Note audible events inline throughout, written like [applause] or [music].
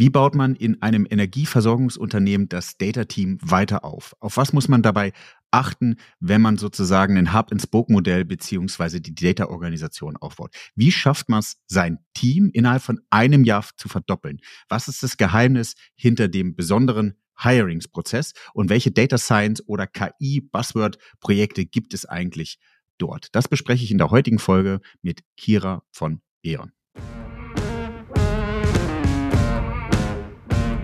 Wie baut man in einem Energieversorgungsunternehmen das Data-Team weiter auf? Auf was muss man dabei achten, wenn man sozusagen ein Hub-and-Spoke-Modell beziehungsweise die Data-Organisation aufbaut? Wie schafft man es, sein Team innerhalb von einem Jahr zu verdoppeln? Was ist das Geheimnis hinter dem besonderen Hirings-Prozess und welche Data Science oder KI-Buzzword-Projekte gibt es eigentlich dort? Das bespreche ich in der heutigen Folge mit Kira von E.ON.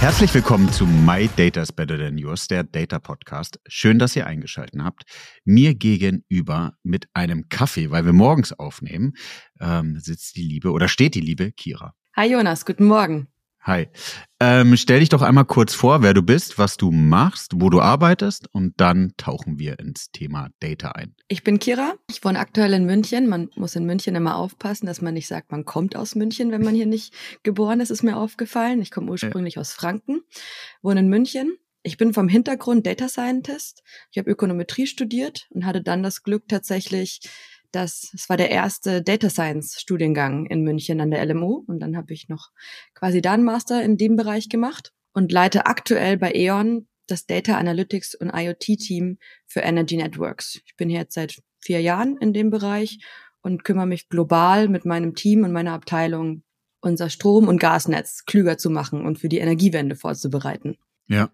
Herzlich willkommen zu My Data is Better Than Yours, der Data Podcast. Schön, dass ihr eingeschaltet habt. Mir gegenüber mit einem Kaffee, weil wir morgens aufnehmen, ähm, sitzt die Liebe oder steht die liebe Kira. Hi Jonas, guten Morgen. Hi. Ähm, stell dich doch einmal kurz vor, wer du bist, was du machst, wo du arbeitest und dann tauchen wir ins Thema Data ein. Ich bin Kira. Ich wohne aktuell in München. Man muss in München immer aufpassen, dass man nicht sagt, man kommt aus München, wenn man hier nicht geboren ist, ist mir aufgefallen. Ich komme ursprünglich ja. aus Franken, wohne in München. Ich bin vom Hintergrund Data Scientist. Ich habe Ökonometrie studiert und hatte dann das Glück tatsächlich das, es war der erste Data Science Studiengang in München an der LMU und dann habe ich noch quasi da einen Master in dem Bereich gemacht und leite aktuell bei E.ON das Data Analytics und IoT Team für Energy Networks. Ich bin jetzt seit vier Jahren in dem Bereich und kümmere mich global mit meinem Team und meiner Abteilung unser Strom- und Gasnetz klüger zu machen und für die Energiewende vorzubereiten. Ja.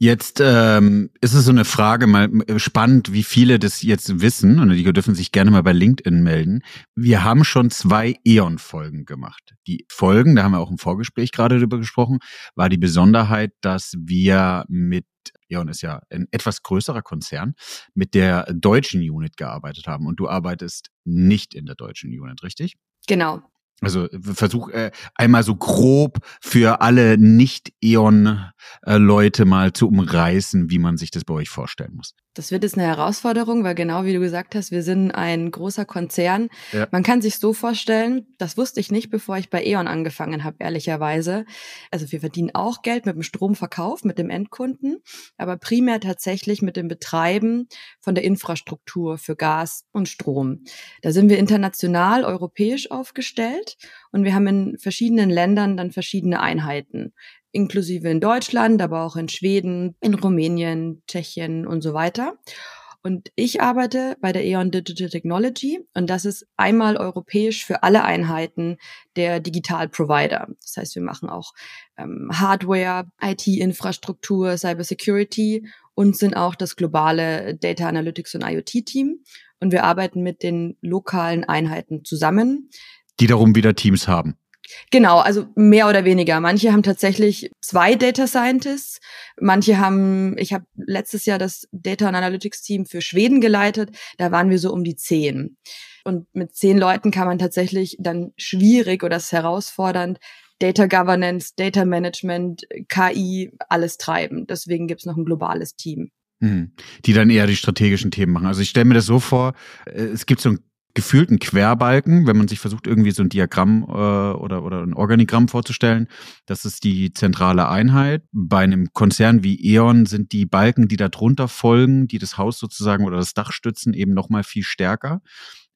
Jetzt ähm, ist es so eine Frage, mal spannend, wie viele das jetzt wissen, und die dürfen sich gerne mal bei LinkedIn melden. Wir haben schon zwei E.ON-Folgen gemacht. Die Folgen, da haben wir auch im Vorgespräch gerade drüber gesprochen, war die Besonderheit, dass wir mit E.ON ist ja ein etwas größerer Konzern, mit der deutschen Unit gearbeitet haben. Und du arbeitest nicht in der deutschen Unit, richtig? Genau. Also versuch äh, einmal so grob für alle Nicht-E.ON-Leute mal zu umreißen, wie man sich das bei euch vorstellen muss. Das wird jetzt eine Herausforderung, weil genau wie du gesagt hast, wir sind ein großer Konzern. Ja. Man kann sich so vorstellen, das wusste ich nicht, bevor ich bei E.ON angefangen habe, ehrlicherweise. Also wir verdienen auch Geld mit dem Stromverkauf, mit dem Endkunden, aber primär tatsächlich mit dem Betreiben von der Infrastruktur für Gas und Strom. Da sind wir international, europäisch aufgestellt und wir haben in verschiedenen Ländern dann verschiedene Einheiten inklusive in Deutschland, aber auch in Schweden, in Rumänien, Tschechien und so weiter. Und ich arbeite bei der E.ON Digital Technology und das ist einmal europäisch für alle Einheiten der Digital Provider. Das heißt, wir machen auch ähm, Hardware, IT-Infrastruktur, Cybersecurity und sind auch das globale Data Analytics und IoT-Team. Und wir arbeiten mit den lokalen Einheiten zusammen. Die darum wieder Teams haben. Genau, also mehr oder weniger. Manche haben tatsächlich zwei Data Scientists, manche haben, ich habe letztes Jahr das Data Analytics Team für Schweden geleitet, da waren wir so um die zehn. Und mit zehn Leuten kann man tatsächlich dann schwierig oder ist herausfordernd Data Governance, Data Management, KI, alles treiben. Deswegen gibt's noch ein globales Team. Hm. Die dann eher die strategischen Themen machen. Also ich stelle mir das so vor, äh, es gibt so ein gefühlten Querbalken, wenn man sich versucht, irgendwie so ein Diagramm äh, oder, oder ein Organigramm vorzustellen. Das ist die zentrale Einheit. Bei einem Konzern wie E.ON sind die Balken, die da drunter folgen, die das Haus sozusagen oder das Dach stützen, eben nochmal viel stärker.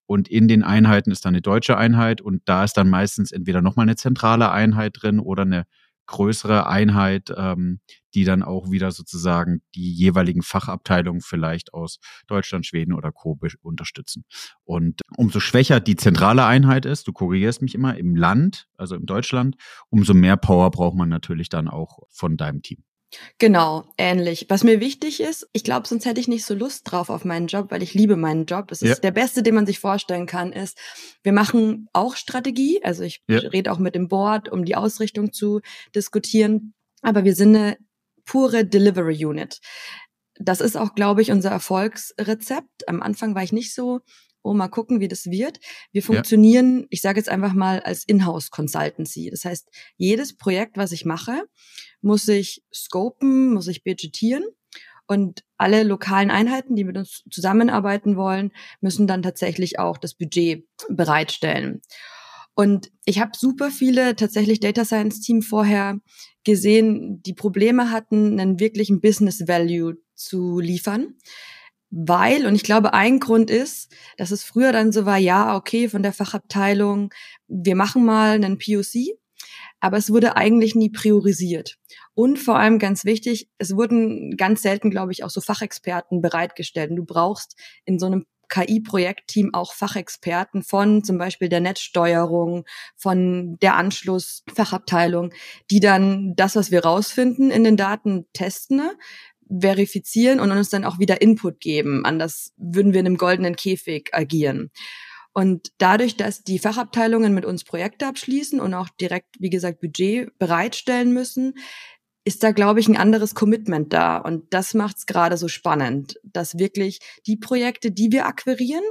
Und in den Einheiten ist dann eine deutsche Einheit und da ist dann meistens entweder nochmal eine zentrale Einheit drin oder eine größere Einheit, ähm, die dann auch wieder sozusagen die jeweiligen Fachabteilungen vielleicht aus Deutschland, Schweden oder Co. unterstützen. Und umso schwächer die zentrale Einheit ist, du korrigierst mich immer, im Land, also in Deutschland, umso mehr Power braucht man natürlich dann auch von deinem Team. Genau, ähnlich. Was mir wichtig ist, ich glaube, sonst hätte ich nicht so Lust drauf auf meinen Job, weil ich liebe meinen Job. Es ist ja. der beste, den man sich vorstellen kann, ist, wir machen auch Strategie. Also ich ja. rede auch mit dem Board, um die Ausrichtung zu diskutieren. Aber wir sind eine pure Delivery Unit. Das ist auch, glaube ich, unser Erfolgsrezept. Am Anfang war ich nicht so oh, mal gucken, wie das wird. Wir funktionieren, ja. ich sage jetzt einfach mal, als Inhouse Consultancy. Das heißt, jedes Projekt, was ich mache, muss ich scopen, muss ich budgetieren. Und alle lokalen Einheiten, die mit uns zusammenarbeiten wollen, müssen dann tatsächlich auch das Budget bereitstellen. Und ich habe super viele tatsächlich Data Science Team vorher gesehen, die Probleme hatten, einen wirklichen Business Value zu liefern. Weil, und ich glaube, ein Grund ist, dass es früher dann so war, ja, okay, von der Fachabteilung, wir machen mal einen POC, aber es wurde eigentlich nie priorisiert. Und vor allem ganz wichtig, es wurden ganz selten, glaube ich, auch so Fachexperten bereitgestellt. Und du brauchst in so einem KI-Projektteam auch Fachexperten von zum Beispiel der Netzsteuerung, von der Anschlussfachabteilung, die dann das, was wir rausfinden in den Daten testen, ne, verifizieren und uns dann auch wieder Input geben. Anders würden wir in einem goldenen Käfig agieren. Und dadurch, dass die Fachabteilungen mit uns Projekte abschließen und auch direkt, wie gesagt, Budget bereitstellen müssen, ist da, glaube ich, ein anderes Commitment da. Und das macht es gerade so spannend, dass wirklich die Projekte, die wir akquirieren,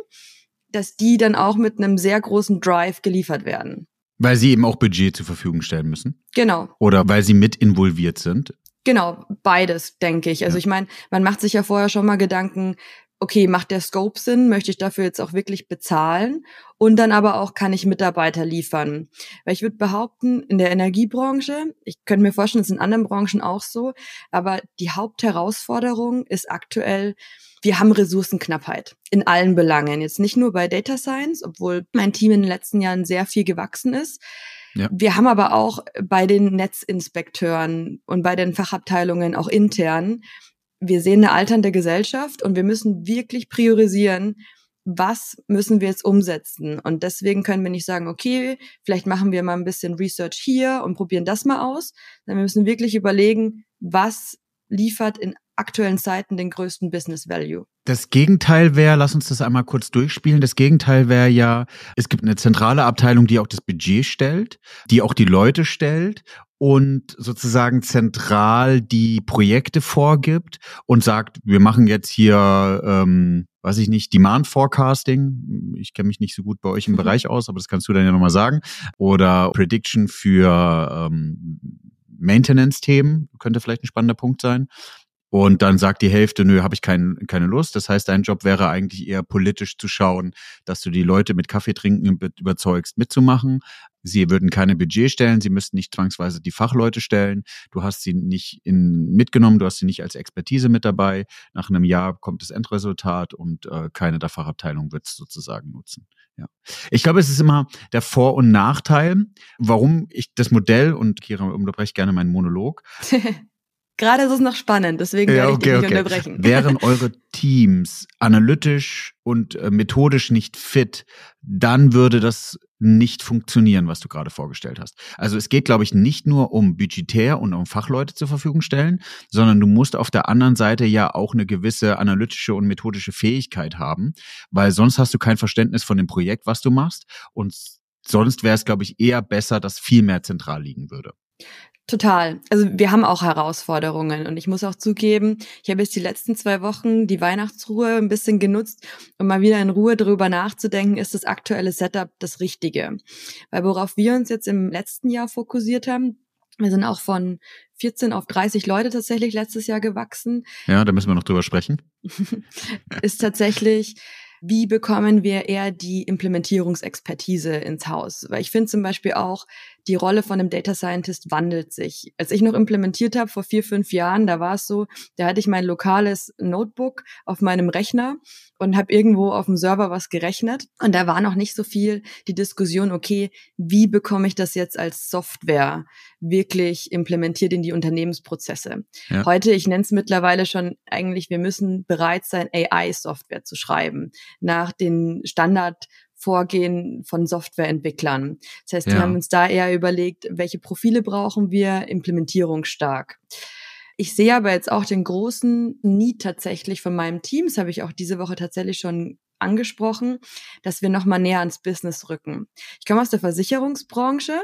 dass die dann auch mit einem sehr großen Drive geliefert werden. Weil sie eben auch Budget zur Verfügung stellen müssen. Genau. Oder weil sie mit involviert sind. Genau, beides, denke ich. Also ja. ich meine, man macht sich ja vorher schon mal Gedanken, okay, macht der Scope Sinn? Möchte ich dafür jetzt auch wirklich bezahlen? Und dann aber auch, kann ich Mitarbeiter liefern? Weil ich würde behaupten, in der Energiebranche, ich könnte mir vorstellen, es ist in anderen Branchen auch so, aber die Hauptherausforderung ist aktuell, wir haben Ressourcenknappheit in allen Belangen. Jetzt nicht nur bei Data Science, obwohl mein Team in den letzten Jahren sehr viel gewachsen ist. Ja. Wir haben aber auch bei den Netzinspekteuren und bei den Fachabteilungen auch intern wir sehen eine alternde Gesellschaft und wir müssen wirklich priorisieren, was müssen wir jetzt umsetzen? Und deswegen können wir nicht sagen, okay, vielleicht machen wir mal ein bisschen Research hier und probieren das mal aus. Sondern wir müssen wirklich überlegen, was liefert in aktuellen Zeiten den größten Business Value. Das Gegenteil wäre, lass uns das einmal kurz durchspielen. Das Gegenteil wäre ja, es gibt eine zentrale Abteilung, die auch das Budget stellt, die auch die Leute stellt und sozusagen zentral die Projekte vorgibt und sagt, wir machen jetzt hier, ähm, weiß ich nicht, Demand Forecasting. Ich kenne mich nicht so gut bei euch im mhm. Bereich aus, aber das kannst du dann ja nochmal sagen. Oder Prediction für ähm, Maintenance-Themen könnte vielleicht ein spannender Punkt sein. Und dann sagt die Hälfte, nö, habe ich kein, keine Lust. Das heißt, dein Job wäre eigentlich eher politisch zu schauen, dass du die Leute mit Kaffee trinken überzeugst, mitzumachen. Sie würden keine Budget stellen, sie müssten nicht zwangsweise die Fachleute stellen. Du hast sie nicht in, mitgenommen, du hast sie nicht als Expertise mit dabei. Nach einem Jahr kommt das Endresultat und äh, keine der Fachabteilungen wird es sozusagen nutzen. Ja. Ich glaube, es ist immer der Vor- und Nachteil, warum ich das Modell, und Kira unterbreche gerne meinen Monolog, [laughs] Gerade ist es noch spannend, deswegen ja, werde ich okay, dich nicht okay. unterbrechen. Wären [laughs] eure Teams analytisch und äh, methodisch nicht fit, dann würde das nicht funktionieren, was du gerade vorgestellt hast. Also es geht, glaube ich, nicht nur um budgetär und um Fachleute zur Verfügung stellen, sondern du musst auf der anderen Seite ja auch eine gewisse analytische und methodische Fähigkeit haben, weil sonst hast du kein Verständnis von dem Projekt, was du machst und sonst wäre es, glaube ich, eher besser, dass viel mehr zentral liegen würde. Total. Also wir haben auch Herausforderungen und ich muss auch zugeben, ich habe jetzt die letzten zwei Wochen die Weihnachtsruhe ein bisschen genutzt, um mal wieder in Ruhe darüber nachzudenken, ist das aktuelle Setup das Richtige? Weil worauf wir uns jetzt im letzten Jahr fokussiert haben, wir sind auch von 14 auf 30 Leute tatsächlich letztes Jahr gewachsen. Ja, da müssen wir noch drüber sprechen. [laughs] ist tatsächlich wie bekommen wir eher die Implementierungsexpertise ins Haus? Weil ich finde zum Beispiel auch, die Rolle von einem Data Scientist wandelt sich. Als ich noch implementiert habe vor vier, fünf Jahren, da war es so, da hatte ich mein lokales Notebook auf meinem Rechner und habe irgendwo auf dem Server was gerechnet. Und da war noch nicht so viel die Diskussion, okay, wie bekomme ich das jetzt als Software wirklich implementiert in die Unternehmensprozesse? Ja. Heute, ich nenne es mittlerweile schon eigentlich, wir müssen bereit sein, AI-Software zu schreiben nach den Standard Vorgehen von Softwareentwicklern. Das heißt, ja. wir haben uns da eher überlegt, welche Profile brauchen wir, implementierungsstark. Ich sehe aber jetzt auch den großen Need tatsächlich von meinem Team, das habe ich auch diese Woche tatsächlich schon angesprochen, dass wir nochmal näher ans Business rücken. Ich komme aus der Versicherungsbranche,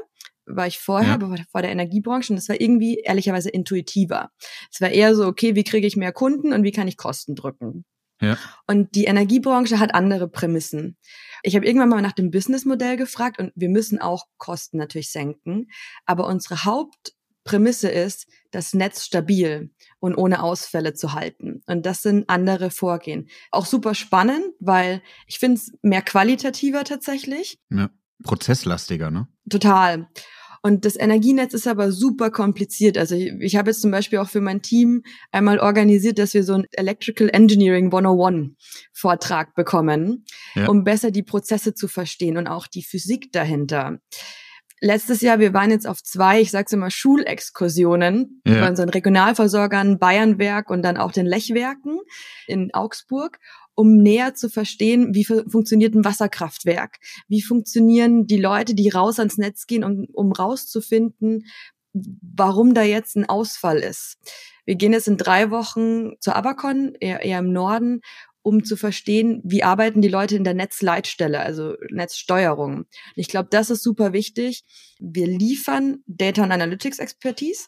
war ich vorher, ja. vor der Energiebranche und das war irgendwie ehrlicherweise intuitiver. Es war eher so, okay, wie kriege ich mehr Kunden und wie kann ich Kosten drücken? Ja. Und die Energiebranche hat andere Prämissen. Ich habe irgendwann mal nach dem Businessmodell gefragt und wir müssen auch Kosten natürlich senken. Aber unsere Hauptprämisse ist, das Netz stabil und ohne Ausfälle zu halten. Und das sind andere Vorgehen. Auch super spannend, weil ich finde es mehr qualitativer tatsächlich. Ja, prozesslastiger, ne? Total. Und das Energienetz ist aber super kompliziert. Also ich, ich habe jetzt zum Beispiel auch für mein Team einmal organisiert, dass wir so einen Electrical Engineering 101 Vortrag bekommen, ja. um besser die Prozesse zu verstehen und auch die Physik dahinter. Letztes Jahr, wir waren jetzt auf zwei, ich sag's immer, Schulexkursionen ja. bei unseren Regionalversorgern Bayernwerk und dann auch den Lechwerken in Augsburg um näher zu verstehen, wie funktioniert ein Wasserkraftwerk, wie funktionieren die Leute, die raus ans Netz gehen, um, um rauszufinden, warum da jetzt ein Ausfall ist. Wir gehen jetzt in drei Wochen zur Abacon, eher, eher im Norden, um zu verstehen, wie arbeiten die Leute in der Netzleitstelle, also Netzsteuerung. Ich glaube, das ist super wichtig. Wir liefern Data und Analytics Expertise.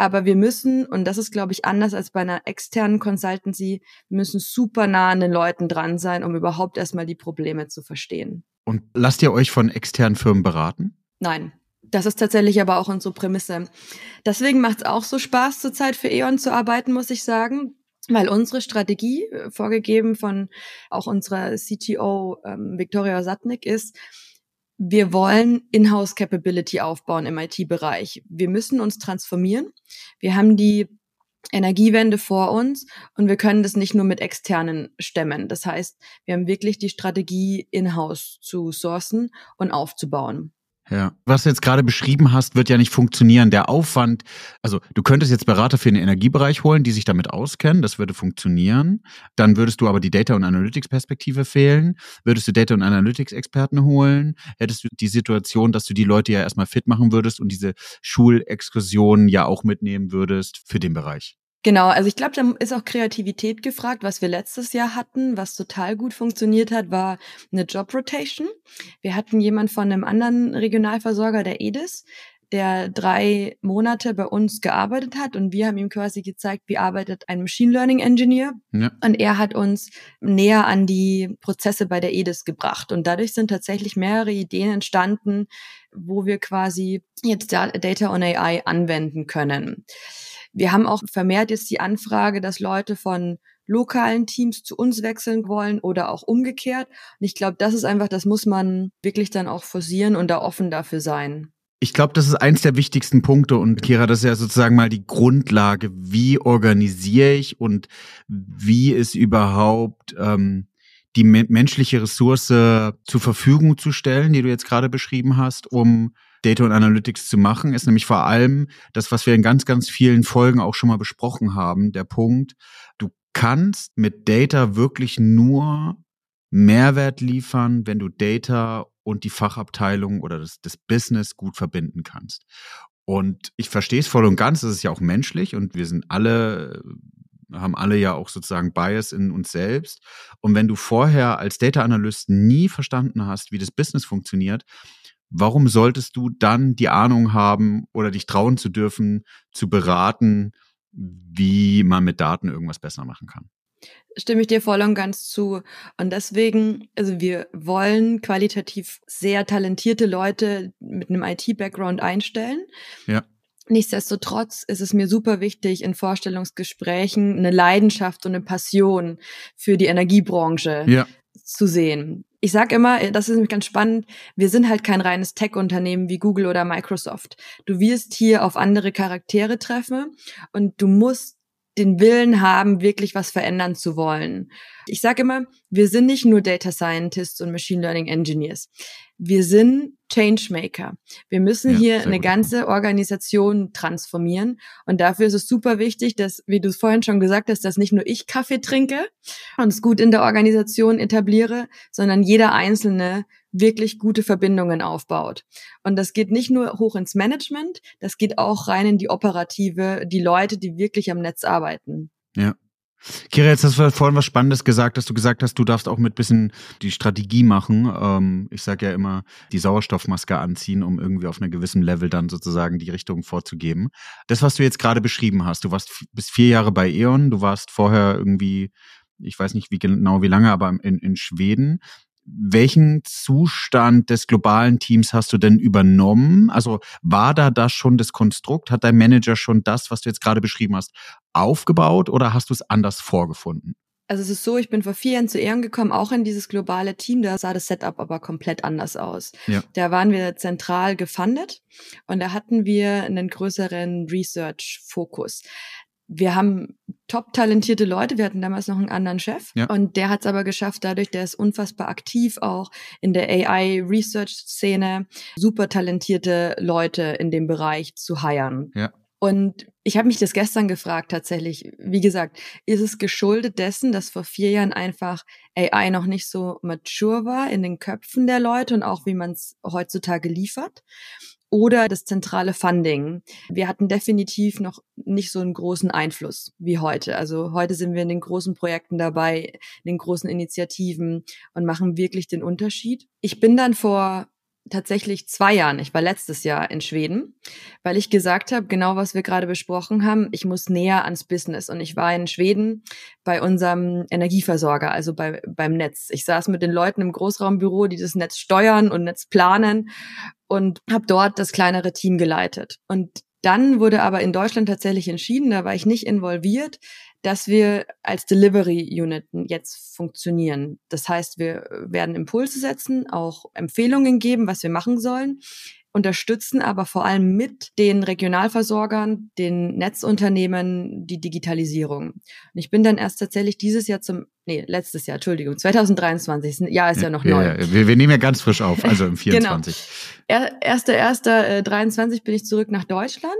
Aber wir müssen, und das ist, glaube ich, anders als bei einer externen Consultancy, müssen super nah an den Leuten dran sein, um überhaupt erstmal die Probleme zu verstehen. Und lasst ihr euch von externen Firmen beraten? Nein. Das ist tatsächlich aber auch unsere Prämisse. Deswegen macht es auch so Spaß, zurzeit für E.ON zu arbeiten, muss ich sagen weil unsere Strategie, äh, vorgegeben von auch unserer CTO ähm, Victoria Satnik, ist, wir wollen Inhouse Capability aufbauen im IT-Bereich. Wir müssen uns transformieren. Wir haben die Energiewende vor uns und wir können das nicht nur mit externen stemmen. Das heißt, wir haben wirklich die Strategie, Inhouse zu sourcen und aufzubauen. Ja, was du jetzt gerade beschrieben hast, wird ja nicht funktionieren. Der Aufwand, also du könntest jetzt Berater für den Energiebereich holen, die sich damit auskennen, das würde funktionieren. Dann würdest du aber die Data- und Analytics-Perspektive fehlen. Würdest du Data- und Analytics-Experten holen, hättest du die Situation, dass du die Leute ja erstmal fit machen würdest und diese Schulexkursionen ja auch mitnehmen würdest für den Bereich. Genau, also ich glaube, da ist auch Kreativität gefragt. Was wir letztes Jahr hatten, was total gut funktioniert hat, war eine Job Rotation. Wir hatten jemand von einem anderen Regionalversorger, der EDIS, der drei Monate bei uns gearbeitet hat und wir haben ihm quasi gezeigt, wie arbeitet ein Machine Learning Engineer. Ja. Und er hat uns näher an die Prozesse bei der EDIS gebracht. Und dadurch sind tatsächlich mehrere Ideen entstanden, wo wir quasi jetzt Data on AI anwenden können. Wir haben auch vermehrt jetzt die Anfrage, dass Leute von lokalen Teams zu uns wechseln wollen oder auch umgekehrt. Und ich glaube, das ist einfach, das muss man wirklich dann auch forcieren und da offen dafür sein. Ich glaube, das ist eins der wichtigsten Punkte und Kira, das ist ja sozusagen mal die Grundlage. Wie organisiere ich und wie ist überhaupt ähm, die menschliche Ressource zur Verfügung zu stellen, die du jetzt gerade beschrieben hast, um Data und Analytics zu machen, ist nämlich vor allem das, was wir in ganz, ganz vielen Folgen auch schon mal besprochen haben, der Punkt, du kannst mit Data wirklich nur Mehrwert liefern, wenn du Data und die Fachabteilung oder das, das Business gut verbinden kannst. Und ich verstehe es voll und ganz, das ist ja auch menschlich und wir sind alle haben alle ja auch sozusagen Bias in uns selbst. Und wenn du vorher als Data Analyst nie verstanden hast, wie das Business funktioniert, warum solltest du dann die Ahnung haben oder dich trauen zu dürfen, zu beraten, wie man mit Daten irgendwas besser machen kann? Stimme ich dir voll und ganz zu. Und deswegen, also wir wollen qualitativ sehr talentierte Leute mit einem IT-Background einstellen. Ja. Nichtsdestotrotz ist es mir super wichtig, in Vorstellungsgesprächen eine Leidenschaft und eine Passion für die Energiebranche ja. Zu sehen ich sage immer, das ist nämlich ganz spannend, wir sind halt kein reines Tech-Unternehmen wie Google oder Microsoft. Du wirst hier auf andere Charaktere treffen und du musst den Willen haben, wirklich was verändern zu wollen. Ich sage immer, wir sind nicht nur Data Scientists und Machine Learning Engineers. Wir sind Changemaker. Wir müssen ja, hier eine gut. ganze Organisation transformieren. Und dafür ist es super wichtig, dass, wie du es vorhin schon gesagt hast, dass nicht nur ich Kaffee trinke und es gut in der Organisation etabliere, sondern jeder Einzelne wirklich gute Verbindungen aufbaut. Und das geht nicht nur hoch ins Management, das geht auch rein in die Operative, die Leute, die wirklich am Netz arbeiten. Ja. Kira, jetzt hast du vorhin was Spannendes gesagt, dass du gesagt hast, du darfst auch mit bisschen die Strategie machen. Ähm, ich sage ja immer, die Sauerstoffmaske anziehen, um irgendwie auf einem gewissen Level dann sozusagen die Richtung vorzugeben. Das, was du jetzt gerade beschrieben hast, du warst bis vier Jahre bei E.ON, du warst vorher irgendwie ich weiß nicht wie genau wie lange, aber in, in Schweden. Welchen Zustand des globalen Teams hast du denn übernommen? Also war da das schon das Konstrukt? Hat dein Manager schon das, was du jetzt gerade beschrieben hast, aufgebaut oder hast du es anders vorgefunden? Also es ist so, ich bin vor vier Jahren zu Ehren gekommen, auch in dieses globale Team. Da sah das Setup aber komplett anders aus. Ja. Da waren wir zentral gefundet und da hatten wir einen größeren Research-Fokus wir haben top talentierte Leute. Wir hatten damals noch einen anderen Chef ja. und der hat es aber geschafft, dadurch, der ist unfassbar aktiv auch in der AI-Research-Szene, super talentierte Leute in dem Bereich zu hiren. Ja. Und ich habe mich das gestern gefragt tatsächlich. Wie gesagt, ist es geschuldet dessen, dass vor vier Jahren einfach AI noch nicht so mature war in den Köpfen der Leute und auch wie man es heutzutage liefert? Oder das zentrale Funding. Wir hatten definitiv noch nicht so einen großen Einfluss wie heute. Also heute sind wir in den großen Projekten dabei, in den großen Initiativen und machen wirklich den Unterschied. Ich bin dann vor tatsächlich zwei Jahren, ich war letztes Jahr in Schweden, weil ich gesagt habe, genau was wir gerade besprochen haben, ich muss näher ans Business. Und ich war in Schweden bei unserem Energieversorger, also bei, beim Netz. Ich saß mit den Leuten im Großraumbüro, die das Netz steuern und Netz planen und habe dort das kleinere Team geleitet. Und dann wurde aber in Deutschland tatsächlich entschieden, da war ich nicht involviert, dass wir als Delivery Unit jetzt funktionieren. Das heißt, wir werden Impulse setzen, auch Empfehlungen geben, was wir machen sollen, unterstützen aber vor allem mit den Regionalversorgern, den Netzunternehmen die Digitalisierung. Und ich bin dann erst tatsächlich dieses Jahr zum, nee, letztes Jahr, Entschuldigung, 2023, ja, ist ja noch neu. Ja, wir, wir, nehmen ja ganz frisch auf, also im 24. [laughs] genau. Erster, erster, äh, 23 bin ich zurück nach Deutschland.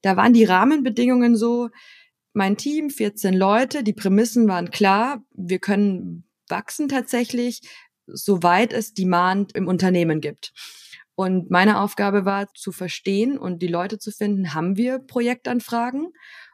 Da waren die Rahmenbedingungen so, mein Team, 14 Leute, die Prämissen waren klar, wir können wachsen tatsächlich, soweit es Demand im Unternehmen gibt. Und meine Aufgabe war zu verstehen und die Leute zu finden, haben wir Projektanfragen?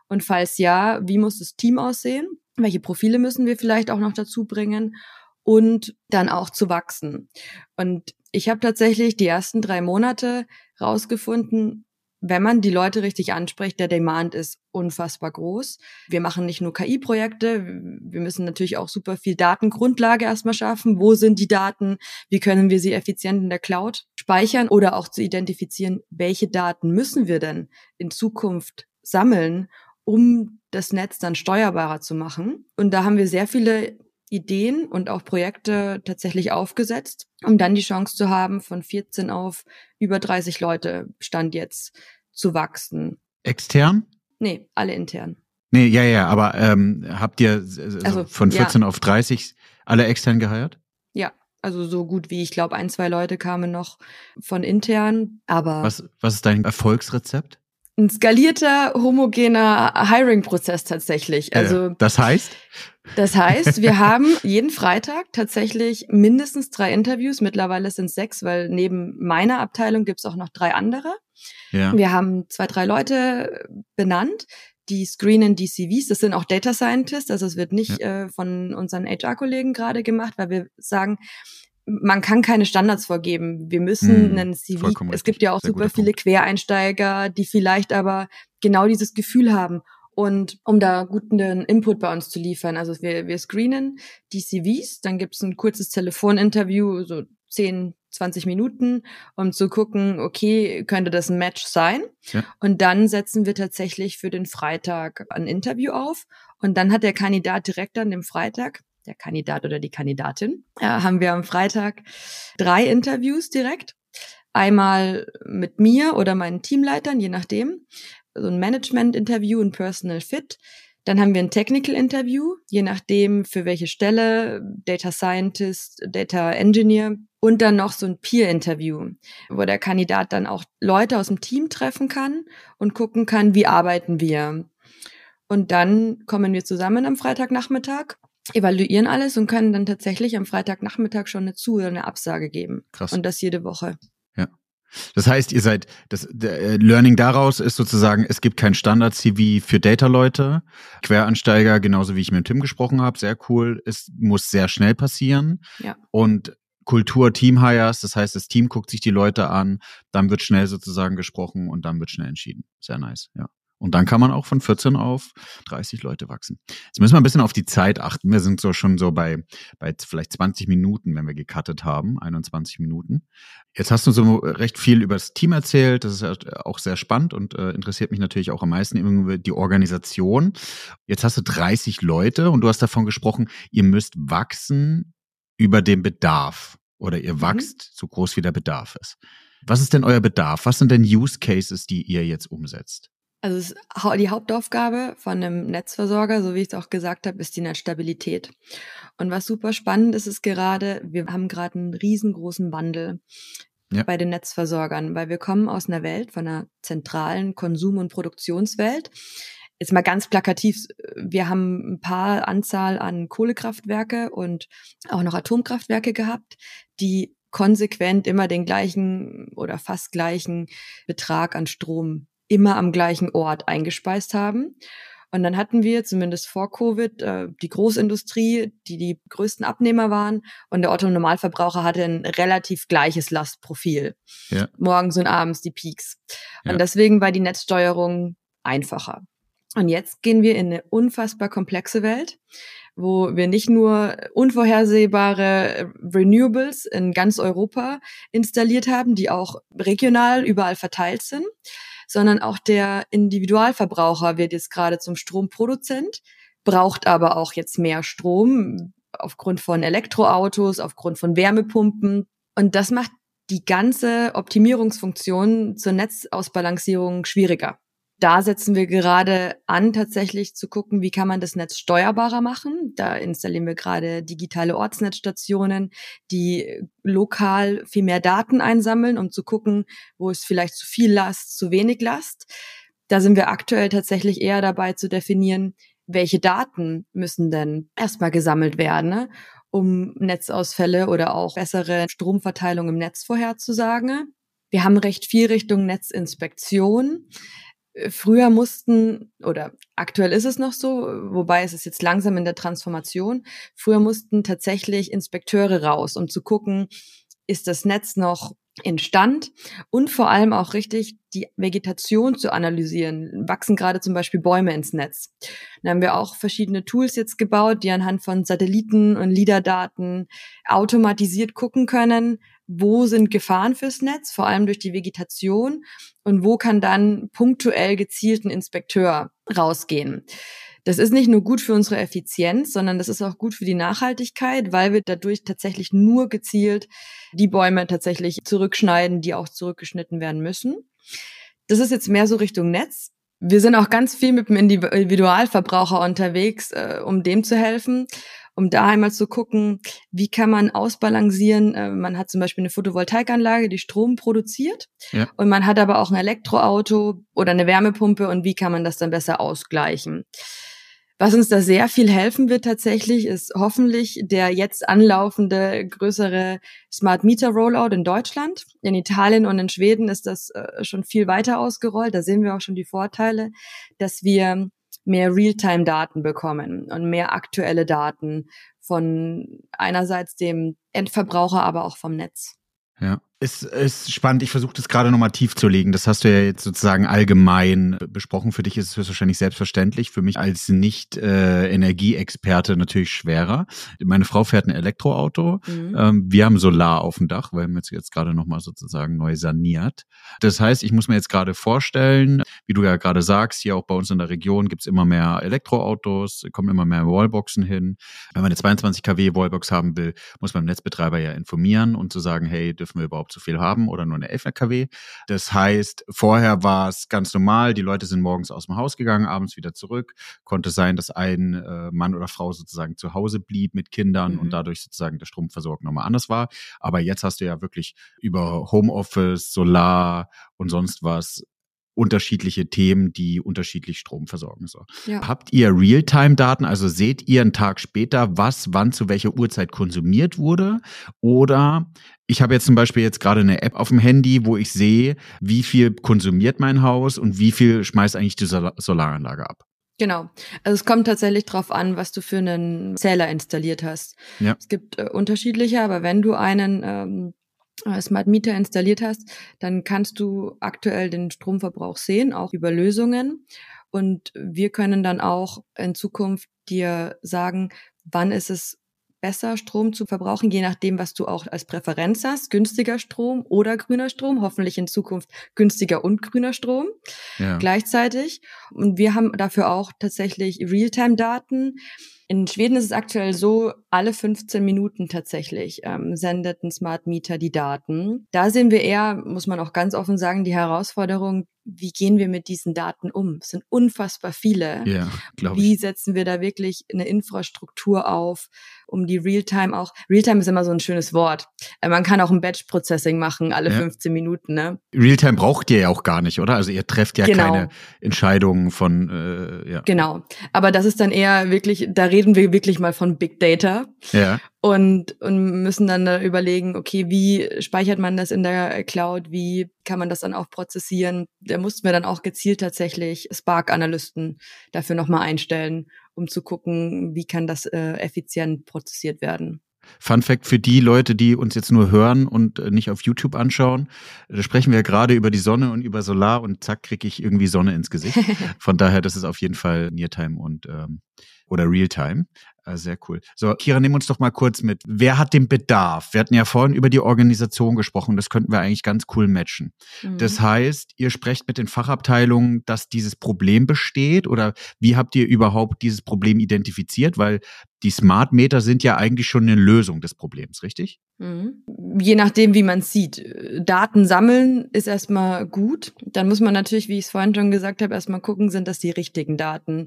Und falls ja, wie muss das Team aussehen? Welche Profile müssen wir vielleicht auch noch dazu bringen? Und dann auch zu wachsen. Und ich habe tatsächlich die ersten drei Monate rausgefunden, wenn man die Leute richtig anspricht, der Demand ist unfassbar groß. Wir machen nicht nur KI-Projekte, wir müssen natürlich auch super viel Datengrundlage erstmal schaffen. Wo sind die Daten? Wie können wir sie effizient in der Cloud speichern oder auch zu identifizieren, welche Daten müssen wir denn in Zukunft sammeln, um das Netz dann steuerbarer zu machen. Und da haben wir sehr viele Ideen und auch Projekte tatsächlich aufgesetzt, um dann die Chance zu haben, von 14 auf über 30 Leute Stand jetzt zu wachsen. Extern? Nee, alle intern. Nee, ja, ja, aber ähm, habt ihr also, also von 14 ja. auf 30 alle extern geheiert? Ja, also so gut wie ich glaube, ein, zwei Leute kamen noch von intern, aber. Was, was ist dein Erfolgsrezept? Ein skalierter, homogener Hiring-Prozess tatsächlich. Also. Äh, das heißt? Das heißt, wir [laughs] haben jeden Freitag tatsächlich mindestens drei Interviews. Mittlerweile sind es sechs, weil neben meiner Abteilung gibt es auch noch drei andere. Ja. Wir haben zwei, drei Leute benannt, die screenen die CVs. Das sind auch Data Scientists, also es wird nicht ja. äh, von unseren HR-Kollegen gerade gemacht, weil wir sagen, man kann keine Standards vorgeben. Wir müssen hm, einen CV. Es gibt ja auch super viele Punkt. Quereinsteiger, die vielleicht aber genau dieses Gefühl haben. Und um da guten Input bei uns zu liefern, also wir, wir screenen die CVs, dann gibt's ein kurzes Telefoninterview, so 10, 20 Minuten, um zu gucken, okay, könnte das ein Match sein? Ja. Und dann setzen wir tatsächlich für den Freitag ein Interview auf. Und dann hat der Kandidat direkt an dem Freitag, der Kandidat oder die Kandidatin, ja, haben wir am Freitag drei Interviews direkt. Einmal mit mir oder meinen Teamleitern, je nachdem so ein Management-Interview, ein Personal Fit. Dann haben wir ein Technical Interview, je nachdem für welche Stelle, Data Scientist, Data Engineer und dann noch so ein Peer Interview, wo der Kandidat dann auch Leute aus dem Team treffen kann und gucken kann, wie arbeiten wir. Und dann kommen wir zusammen am Freitagnachmittag, evaluieren alles und können dann tatsächlich am Freitagnachmittag schon eine Zu- oder eine Absage geben. Krass. Und das jede Woche. Das heißt, ihr seid, das der Learning daraus ist sozusagen, es gibt kein Standard-CV für Data-Leute. Queransteiger, genauso wie ich mit Tim gesprochen habe, sehr cool. Es muss sehr schnell passieren. Ja. Und Kultur Team Hires, das heißt, das Team guckt sich die Leute an, dann wird schnell sozusagen gesprochen und dann wird schnell entschieden. Sehr nice, ja. Und dann kann man auch von 14 auf 30 Leute wachsen. Jetzt müssen wir ein bisschen auf die Zeit achten. Wir sind so schon so bei, bei vielleicht 20 Minuten, wenn wir gecuttet haben, 21 Minuten. Jetzt hast du so recht viel über das Team erzählt. Das ist auch sehr spannend und äh, interessiert mich natürlich auch am meisten irgendwie die Organisation. Jetzt hast du 30 Leute und du hast davon gesprochen, ihr müsst wachsen über den Bedarf oder ihr mhm. wachst so groß wie der Bedarf ist. Was ist denn euer Bedarf? Was sind denn Use Cases, die ihr jetzt umsetzt? Also die Hauptaufgabe von einem Netzversorger, so wie ich es auch gesagt habe, ist die Netzstabilität. Und was super spannend ist, ist gerade, wir haben gerade einen riesengroßen Wandel ja. bei den Netzversorgern, weil wir kommen aus einer Welt, von einer zentralen Konsum- und Produktionswelt. Jetzt mal ganz plakativ, wir haben ein paar Anzahl an Kohlekraftwerke und auch noch Atomkraftwerke gehabt, die konsequent immer den gleichen oder fast gleichen Betrag an Strom immer am gleichen Ort eingespeist haben. Und dann hatten wir zumindest vor Covid äh, die Großindustrie, die die größten Abnehmer waren. Und der Otto Normalverbraucher hatte ein relativ gleiches Lastprofil. Ja. Morgens und abends die Peaks. Ja. Und deswegen war die Netzsteuerung einfacher. Und jetzt gehen wir in eine unfassbar komplexe Welt, wo wir nicht nur unvorhersehbare Renewables in ganz Europa installiert haben, die auch regional überall verteilt sind, sondern auch der Individualverbraucher wird jetzt gerade zum Stromproduzent, braucht aber auch jetzt mehr Strom aufgrund von Elektroautos, aufgrund von Wärmepumpen. Und das macht die ganze Optimierungsfunktion zur Netzausbalancierung schwieriger da setzen wir gerade an, tatsächlich zu gucken, wie kann man das Netz steuerbarer machen. Da installieren wir gerade digitale Ortsnetzstationen, die lokal viel mehr Daten einsammeln, um zu gucken, wo ist vielleicht zu viel Last, zu wenig Last. Da sind wir aktuell tatsächlich eher dabei zu definieren, welche Daten müssen denn erstmal gesammelt werden, ne? um Netzausfälle oder auch bessere Stromverteilung im Netz vorherzusagen. Wir haben recht viel Richtung Netzinspektion. Früher mussten, oder aktuell ist es noch so, wobei es ist jetzt langsam in der Transformation, früher mussten tatsächlich Inspekteure raus, um zu gucken, ist das Netz noch in Stand und vor allem auch richtig die Vegetation zu analysieren. Wachsen gerade zum Beispiel Bäume ins Netz. Da haben wir auch verschiedene Tools jetzt gebaut, die anhand von Satelliten und LIDAR-Daten automatisiert gucken können, wo sind Gefahren fürs Netz, vor allem durch die Vegetation und wo kann dann punktuell gezielt ein Inspekteur rausgehen. Das ist nicht nur gut für unsere Effizienz, sondern das ist auch gut für die Nachhaltigkeit, weil wir dadurch tatsächlich nur gezielt die Bäume tatsächlich zurückschneiden, die auch zurückgeschnitten werden müssen. Das ist jetzt mehr so Richtung Netz. Wir sind auch ganz viel mit dem Individualverbraucher unterwegs, äh, um dem zu helfen um da einmal zu gucken, wie kann man ausbalancieren. Äh, man hat zum Beispiel eine Photovoltaikanlage, die Strom produziert ja. und man hat aber auch ein Elektroauto oder eine Wärmepumpe und wie kann man das dann besser ausgleichen. Was uns da sehr viel helfen wird tatsächlich, ist hoffentlich der jetzt anlaufende größere Smart Meter Rollout in Deutschland. In Italien und in Schweden ist das äh, schon viel weiter ausgerollt. Da sehen wir auch schon die Vorteile, dass wir mehr Realtime-Daten bekommen und mehr aktuelle Daten von einerseits dem Endverbraucher, aber auch vom Netz. Ja. Es ist spannend, ich versuche das gerade nochmal tief zu legen. Das hast du ja jetzt sozusagen allgemein besprochen. Für dich ist es höchstwahrscheinlich selbstverständlich. Für mich als Nicht-Energieexperte natürlich schwerer. Meine Frau fährt ein Elektroauto. Mhm. Ähm, wir haben Solar auf dem Dach, weil wir jetzt, jetzt gerade nochmal sozusagen neu saniert. Das heißt, ich muss mir jetzt gerade vorstellen, wie du ja gerade sagst, hier auch bei uns in der Region gibt's immer mehr Elektroautos, kommen immer mehr Wallboxen hin. Wenn man eine 22 kW Wallbox haben will, muss man den Netzbetreiber ja informieren und zu sagen, hey, dürfen wir überhaupt überhaupt so viel haben oder nur eine 11 kW. Das heißt, vorher war es ganz normal, die Leute sind morgens aus dem Haus gegangen, abends wieder zurück. Konnte sein, dass ein äh, Mann oder Frau sozusagen zu Hause blieb mit Kindern mhm. und dadurch sozusagen der Stromversorgung nochmal anders war. Aber jetzt hast du ja wirklich über Homeoffice, Solar und sonst was unterschiedliche Themen, die unterschiedlich Strom versorgen sollen. Ja. Habt ihr Realtime-Daten, also seht ihr einen Tag später, was wann zu welcher Uhrzeit konsumiert wurde? Oder ich habe jetzt zum Beispiel jetzt gerade eine App auf dem Handy, wo ich sehe, wie viel konsumiert mein Haus und wie viel schmeißt eigentlich die Sol Solaranlage ab. Genau. Also es kommt tatsächlich drauf an, was du für einen Zähler installiert hast. Ja. Es gibt äh, unterschiedliche, aber wenn du einen ähm, äh, Smart Meter installiert hast, dann kannst du aktuell den Stromverbrauch sehen, auch über Lösungen. Und wir können dann auch in Zukunft dir sagen, wann ist es besser, Strom zu verbrauchen, je nachdem, was du auch als Präferenz hast. Günstiger Strom oder grüner Strom, hoffentlich in Zukunft günstiger und grüner Strom ja. gleichzeitig. Und wir haben dafür auch tatsächlich Realtime-Daten. In Schweden ist es aktuell so, alle 15 Minuten tatsächlich ähm, sendet ein Smart Meter die Daten. Da sehen wir eher, muss man auch ganz offen sagen, die Herausforderung, wie gehen wir mit diesen Daten um? Es sind unfassbar viele. Ja, glaube ich. Wie setzen wir da wirklich eine Infrastruktur auf, um die Realtime auch, Realtime ist immer so ein schönes Wort. Äh, man kann auch ein Batch-Processing machen, alle ja. 15 Minuten, ne? Realtime braucht ihr ja auch gar nicht, oder? Also ihr trefft ja genau. keine Entscheidungen von, äh, ja. Genau. Aber das ist dann eher wirklich, da reden wir wirklich mal von Big Data. Ja und, und müssen dann da überlegen, okay, wie speichert man das in der Cloud, wie kann man das dann auch prozessieren. Da mussten wir dann auch gezielt tatsächlich Spark-Analysten dafür nochmal einstellen, um zu gucken, wie kann das äh, effizient prozessiert werden. Fun Fact für die Leute, die uns jetzt nur hören und äh, nicht auf YouTube anschauen. Da sprechen wir gerade über die Sonne und über Solar und zack, kriege ich irgendwie Sonne ins Gesicht. [laughs] Von daher, das ist auf jeden Fall Neartime und ähm, oder Realtime. Äh, sehr cool. So, Kira, nimm uns doch mal kurz mit. Wer hat den Bedarf? Wir hatten ja vorhin über die Organisation gesprochen. Das könnten wir eigentlich ganz cool matchen. Mhm. Das heißt, ihr sprecht mit den Fachabteilungen, dass dieses Problem besteht oder wie habt ihr überhaupt dieses Problem identifiziert? Weil die Smart Meter sind ja eigentlich schon eine Lösung des Problems, richtig? Mhm. Je nachdem, wie man es sieht. Daten sammeln ist erstmal gut. Dann muss man natürlich, wie ich es vorhin schon gesagt habe, erstmal gucken, sind das die richtigen Daten.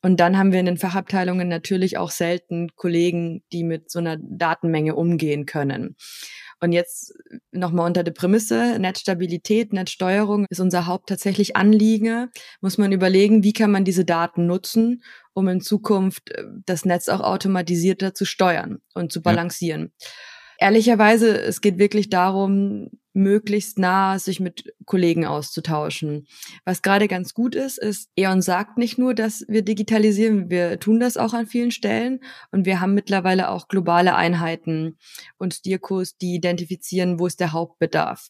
Und dann haben wir in den Fachabteilungen natürlich auch selten Kollegen, die mit so einer Datenmenge umgehen können. Und jetzt nochmal unter der Prämisse, Netzstabilität, Netzsteuerung ist unser Haupt tatsächlich Anliegen. Muss man überlegen, wie kann man diese Daten nutzen, um in Zukunft äh, das Netz auch automatisierter zu steuern und zu balancieren. Ja. Ehrlicherweise, es geht wirklich darum, möglichst nah sich mit Kollegen auszutauschen. Was gerade ganz gut ist, ist, E.ON sagt nicht nur, dass wir digitalisieren, wir tun das auch an vielen Stellen und wir haben mittlerweile auch globale Einheiten und Steerkurs, die identifizieren, wo ist der Hauptbedarf.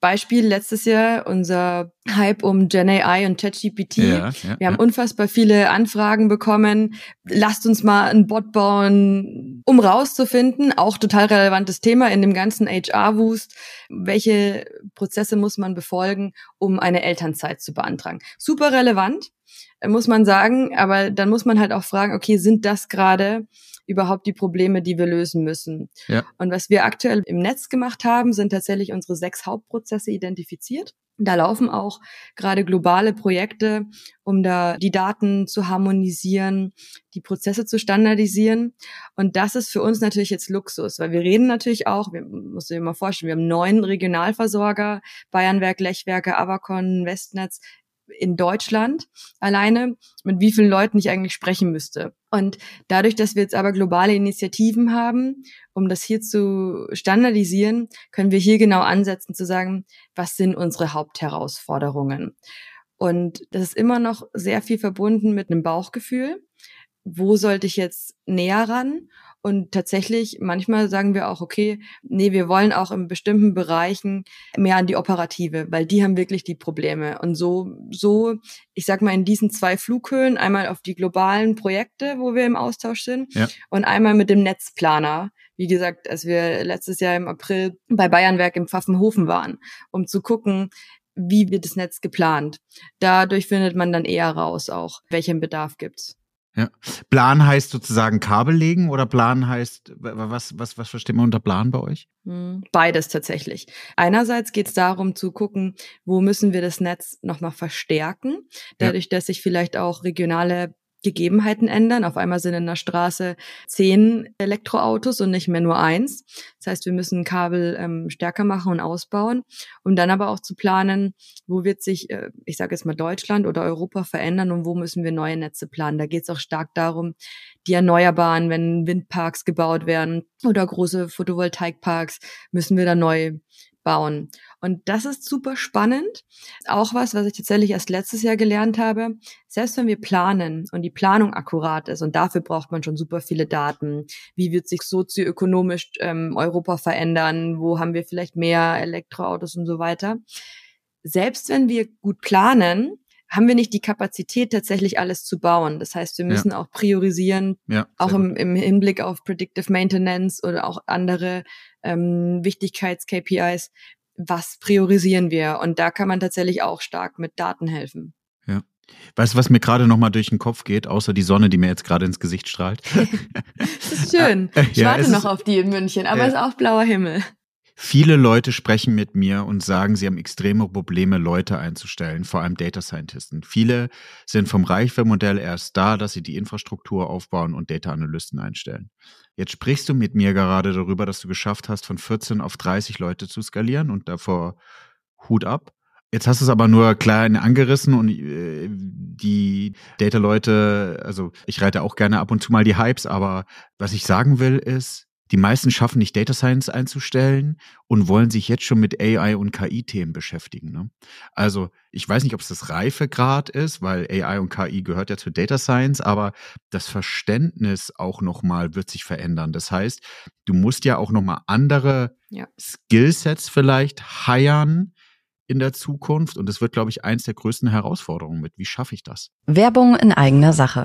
Beispiel letztes Jahr unser Hype um GenAI und ChatGPT. Ja, ja, wir haben ja. unfassbar viele Anfragen bekommen. Lasst uns mal einen Bot bauen, um rauszufinden, auch total relevantes Thema in dem ganzen HR-Wust welche Prozesse muss man befolgen, um eine Elternzeit zu beantragen. Super relevant, äh, muss man sagen, aber dann muss man halt auch fragen, okay, sind das gerade überhaupt die Probleme, die wir lösen müssen? Ja. Und was wir aktuell im Netz gemacht haben, sind tatsächlich unsere sechs Hauptprozesse identifiziert da laufen auch gerade globale Projekte, um da die Daten zu harmonisieren, die Prozesse zu standardisieren. Und das ist für uns natürlich jetzt Luxus, weil wir reden natürlich auch, wir muss dir mal vorstellen, wir haben neun Regionalversorger, Bayernwerk, Lechwerke, Avacon, Westnetz in Deutschland alleine, mit wie vielen Leuten ich eigentlich sprechen müsste. Und dadurch, dass wir jetzt aber globale Initiativen haben, um das hier zu standardisieren, können wir hier genau ansetzen zu sagen, was sind unsere Hauptherausforderungen. Und das ist immer noch sehr viel verbunden mit einem Bauchgefühl. Wo sollte ich jetzt näher ran? Und tatsächlich, manchmal sagen wir auch, okay, nee, wir wollen auch in bestimmten Bereichen mehr an die Operative, weil die haben wirklich die Probleme. Und so, so, ich sag mal, in diesen zwei Flughöhlen, einmal auf die globalen Projekte, wo wir im Austausch sind, ja. und einmal mit dem Netzplaner. Wie gesagt, als wir letztes Jahr im April bei Bayernwerk im Pfaffenhofen waren, um zu gucken, wie wird das Netz geplant. Dadurch findet man dann eher raus auch, welchen Bedarf gibt's. Ja. Plan heißt sozusagen Kabel legen oder Plan heißt, was, was, was versteht man unter Plan bei euch? Hm, beides tatsächlich. Einerseits geht es darum zu gucken, wo müssen wir das Netz nochmal verstärken, dadurch, ja. dass sich vielleicht auch regionale Gegebenheiten ändern. Auf einmal sind in der Straße zehn Elektroautos und nicht mehr nur eins. Das heißt, wir müssen Kabel ähm, stärker machen und ausbauen, um dann aber auch zu planen, wo wird sich, äh, ich sage jetzt mal Deutschland oder Europa verändern und wo müssen wir neue Netze planen. Da geht es auch stark darum, die Erneuerbaren, wenn Windparks gebaut werden oder große Photovoltaikparks, müssen wir da neu bauen. Und das ist super spannend. Auch was, was ich tatsächlich erst letztes Jahr gelernt habe. Selbst wenn wir planen und die Planung akkurat ist und dafür braucht man schon super viele Daten. Wie wird sich sozioökonomisch ähm, Europa verändern? Wo haben wir vielleicht mehr Elektroautos und so weiter? Selbst wenn wir gut planen, haben wir nicht die Kapazität, tatsächlich alles zu bauen. Das heißt, wir müssen ja. auch priorisieren, ja, auch im, im, Hinblick auf Predictive Maintenance oder auch andere ähm, Wichtigkeits-KPIs. Was priorisieren wir? Und da kann man tatsächlich auch stark mit Daten helfen. Ja. Weißt du, was mir gerade noch mal durch den Kopf geht, außer die Sonne, die mir jetzt gerade ins Gesicht strahlt? [laughs] das ist schön. [laughs] Ich ja, warte noch auf die in München, aber es ist auch blauer Himmel. Viele Leute sprechen mit mir und sagen, sie haben extreme Probleme, Leute einzustellen, vor allem Data Scientisten. Viele sind vom Reichwehr-Modell erst da, dass sie die Infrastruktur aufbauen und Data Analysten einstellen. Jetzt sprichst du mit mir gerade darüber, dass du geschafft hast, von 14 auf 30 Leute zu skalieren und davor Hut ab. Jetzt hast du es aber nur klein angerissen und äh, die Data-Leute, also ich reite auch gerne ab und zu mal die Hypes, aber was ich sagen will ist, die meisten schaffen nicht Data Science einzustellen und wollen sich jetzt schon mit AI und KI-Themen beschäftigen. Ne? Also ich weiß nicht, ob es das Reifegrad ist, weil AI und KI gehört ja zu Data Science, aber das Verständnis auch nochmal wird sich verändern. Das heißt, du musst ja auch nochmal andere ja. Skillsets vielleicht heiern in der Zukunft und das wird, glaube ich, eins der größten Herausforderungen mit. Wie schaffe ich das? Werbung in eigener Sache.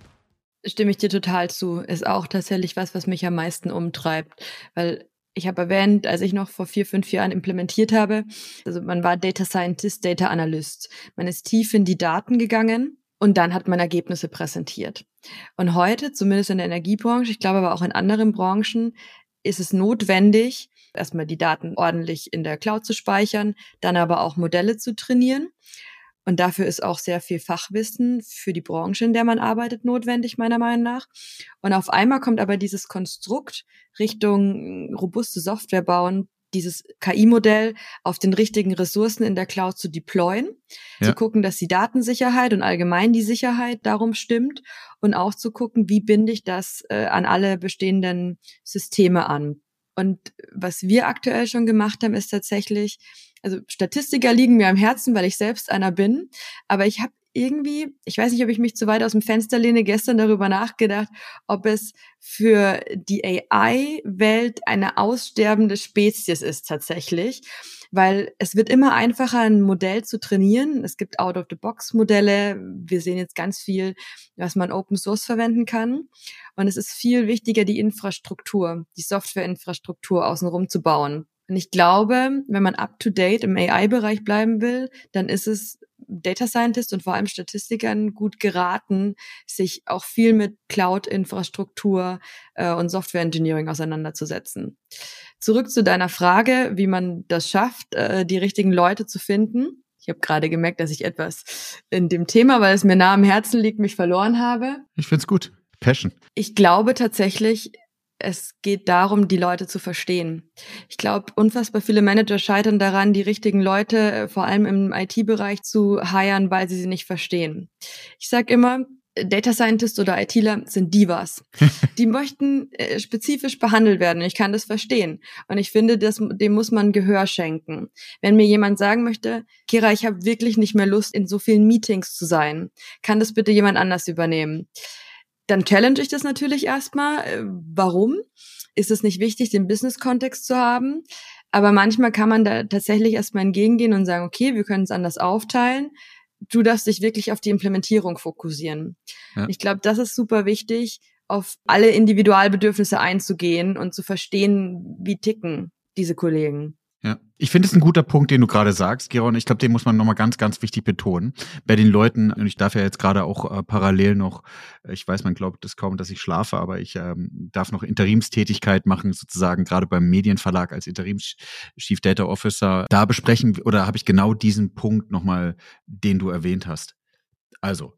Stimme ich dir total zu. Ist auch tatsächlich was, was mich am meisten umtreibt, weil ich habe erwähnt, als ich noch vor vier, fünf Jahren implementiert habe, also man war Data Scientist, Data Analyst. Man ist tief in die Daten gegangen und dann hat man Ergebnisse präsentiert. Und heute, zumindest in der Energiebranche, ich glaube aber auch in anderen Branchen, ist es notwendig, erstmal die Daten ordentlich in der Cloud zu speichern, dann aber auch Modelle zu trainieren. Und dafür ist auch sehr viel Fachwissen für die Branche, in der man arbeitet, notwendig, meiner Meinung nach. Und auf einmal kommt aber dieses Konstrukt Richtung robuste Software bauen, dieses KI-Modell auf den richtigen Ressourcen in der Cloud zu deployen, ja. zu gucken, dass die Datensicherheit und allgemein die Sicherheit darum stimmt und auch zu gucken, wie binde ich das äh, an alle bestehenden Systeme an. Und was wir aktuell schon gemacht haben, ist tatsächlich, also Statistiker liegen mir am Herzen, weil ich selbst einer bin, aber ich habe irgendwie, ich weiß nicht, ob ich mich zu weit aus dem Fenster lehne, gestern darüber nachgedacht, ob es für die AI-Welt eine aussterbende Spezies ist tatsächlich, weil es wird immer einfacher, ein Modell zu trainieren. Es gibt Out-of-the-Box-Modelle. Wir sehen jetzt ganz viel, was man Open Source verwenden kann. Und es ist viel wichtiger, die Infrastruktur, die Software-Infrastruktur außenrum zu bauen. Und ich glaube, wenn man up-to-date im AI-Bereich bleiben will, dann ist es Data Scientist und vor allem Statistikern gut geraten, sich auch viel mit Cloud-Infrastruktur äh, und Software Engineering auseinanderzusetzen. Zurück zu deiner Frage, wie man das schafft, äh, die richtigen Leute zu finden. Ich habe gerade gemerkt, dass ich etwas in dem Thema, weil es mir nah am Herzen liegt, mich verloren habe. Ich find's gut. Passion. Ich glaube tatsächlich, es geht darum, die Leute zu verstehen. Ich glaube, unfassbar viele Manager scheitern daran, die richtigen Leute, äh, vor allem im IT-Bereich, zu heiren, weil sie sie nicht verstehen. Ich sage immer, Data Scientists oder ITler sind Divas. [laughs] Die möchten äh, spezifisch behandelt werden. Ich kann das verstehen. Und ich finde, das, dem muss man Gehör schenken. Wenn mir jemand sagen möchte, Kira, ich habe wirklich nicht mehr Lust, in so vielen Meetings zu sein, kann das bitte jemand anders übernehmen? Dann challenge ich das natürlich erstmal. Äh, warum? Ist es nicht wichtig, den Business-Kontext zu haben? Aber manchmal kann man da tatsächlich erstmal entgegengehen und sagen, okay, wir können es anders aufteilen. Du darfst dich wirklich auf die Implementierung fokussieren. Ja. Ich glaube, das ist super wichtig, auf alle Individualbedürfnisse einzugehen und zu verstehen, wie ticken diese Kollegen. Ja, ich finde es ein guter Punkt, den du gerade sagst, Geron. Ich glaube, den muss man nochmal ganz, ganz wichtig betonen. Bei den Leuten, und ich darf ja jetzt gerade auch äh, parallel noch, äh, ich weiß, man glaubt es kaum, dass ich schlafe, aber ich ähm, darf noch Interimstätigkeit machen, sozusagen gerade beim Medienverlag als Interims Chief Data Officer. Da besprechen oder habe ich genau diesen Punkt nochmal, den du erwähnt hast. Also,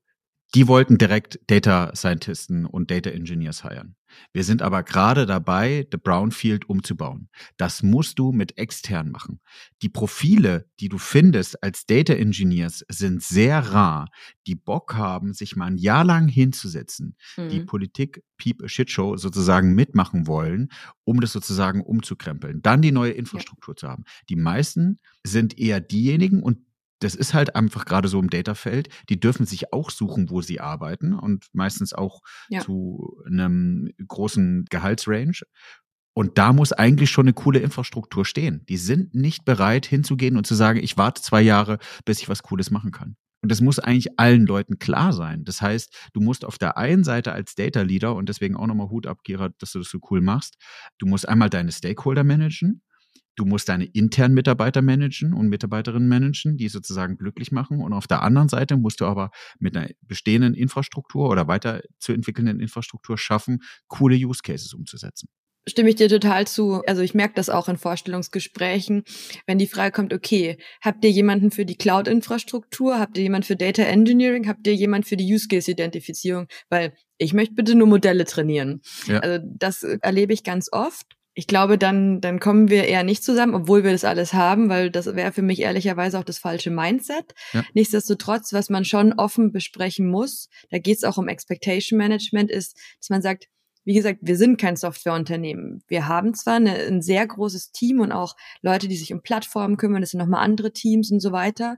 die wollten direkt Data Scientisten und Data Engineers heiren. Wir sind aber gerade dabei, The Brownfield umzubauen. Das musst du mit extern machen. Die Profile, die du findest als Data Engineers, sind sehr rar, die Bock haben, sich mal ein Jahr lang hinzusetzen, mhm. die Politik Peep Shitshow sozusagen mitmachen wollen, um das sozusagen umzukrempeln, dann die neue Infrastruktur ja. zu haben. Die meisten sind eher diejenigen und das ist halt einfach gerade so im Data-Feld. Die dürfen sich auch suchen, wo sie arbeiten und meistens auch ja. zu einem großen Gehaltsrange. Und da muss eigentlich schon eine coole Infrastruktur stehen. Die sind nicht bereit hinzugehen und zu sagen, ich warte zwei Jahre, bis ich was Cooles machen kann. Und das muss eigentlich allen Leuten klar sein. Das heißt, du musst auf der einen Seite als Data Leader und deswegen auch nochmal Hut ab, Gerard, dass du das so cool machst. Du musst einmal deine Stakeholder managen Du musst deine internen Mitarbeiter managen und Mitarbeiterinnen managen, die sozusagen glücklich machen. Und auf der anderen Seite musst du aber mit einer bestehenden Infrastruktur oder weiter zu entwickelnden Infrastruktur schaffen, coole Use Cases umzusetzen. Stimme ich dir total zu. Also ich merke das auch in Vorstellungsgesprächen, wenn die Frage kommt, okay, habt ihr jemanden für die Cloud-Infrastruktur? Habt ihr jemanden für Data Engineering? Habt ihr jemanden für die Use-Case-Identifizierung? Weil ich möchte bitte nur Modelle trainieren. Ja. Also das erlebe ich ganz oft ich glaube, dann, dann kommen wir eher nicht zusammen, obwohl wir das alles haben, weil das wäre für mich ehrlicherweise auch das falsche Mindset. Ja. Nichtsdestotrotz, was man schon offen besprechen muss, da geht es auch um Expectation Management, ist, dass man sagt, wie gesagt, wir sind kein Softwareunternehmen. Wir haben zwar eine, ein sehr großes Team und auch Leute, die sich um Plattformen kümmern, das sind nochmal andere Teams und so weiter.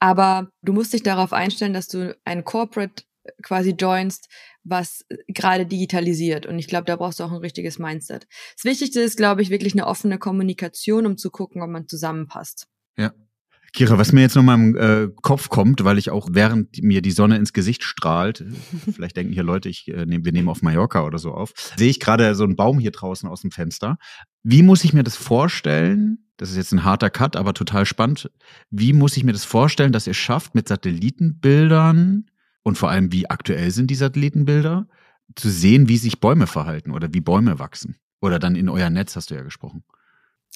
Aber du musst dich darauf einstellen, dass du ein Corporate quasi joinst, was äh, gerade digitalisiert. Und ich glaube, da brauchst du auch ein richtiges Mindset. Das Wichtigste ist, glaube ich, wirklich eine offene Kommunikation, um zu gucken, ob man zusammenpasst. Ja. Kira, was mir jetzt noch mal im äh, Kopf kommt, weil ich auch während mir die Sonne ins Gesicht strahlt, [laughs] vielleicht denken hier Leute, ich, äh, nehm, wir nehmen auf Mallorca oder so auf, sehe ich gerade so einen Baum hier draußen aus dem Fenster. Wie muss ich mir das vorstellen? Das ist jetzt ein harter Cut, aber total spannend. Wie muss ich mir das vorstellen, dass ihr schafft, mit Satellitenbildern und vor allem, wie aktuell sind die Satellitenbilder, zu sehen, wie sich Bäume verhalten oder wie Bäume wachsen. Oder dann in euer Netz hast du ja gesprochen.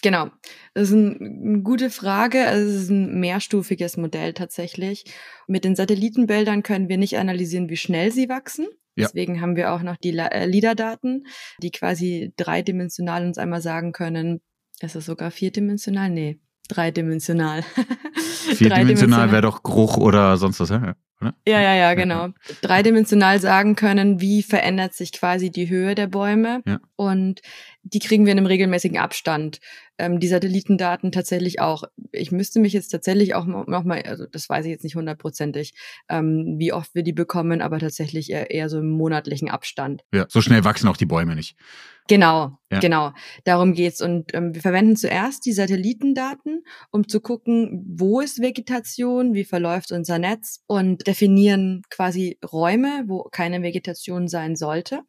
Genau, das ist eine gute Frage. Also es ist ein mehrstufiges Modell tatsächlich. Mit den Satellitenbildern können wir nicht analysieren, wie schnell sie wachsen. Ja. Deswegen haben wir auch noch die äh, LIDAR-Daten, die quasi dreidimensional uns einmal sagen können, ist es sogar vierdimensional? Nee, dreidimensional. [laughs] Vierdimensional wäre doch Geruch oder sonst was, ja? Oder? Ja, ja, ja, genau. Dreidimensional sagen können, wie verändert sich quasi die Höhe der Bäume. Ja. Und die kriegen wir in einem regelmäßigen Abstand. Ähm, die Satellitendaten tatsächlich auch. Ich müsste mich jetzt tatsächlich auch noch mal, also das weiß ich jetzt nicht hundertprozentig, ähm, wie oft wir die bekommen, aber tatsächlich eher, eher so im monatlichen Abstand. Ja, so schnell wachsen auch die Bäume nicht. Genau, ja. genau. Darum geht's. Und ähm, wir verwenden zuerst die Satellitendaten, um zu gucken, wo ist Vegetation, wie verläuft unser Netz und definieren quasi Räume, wo keine Vegetation sein sollte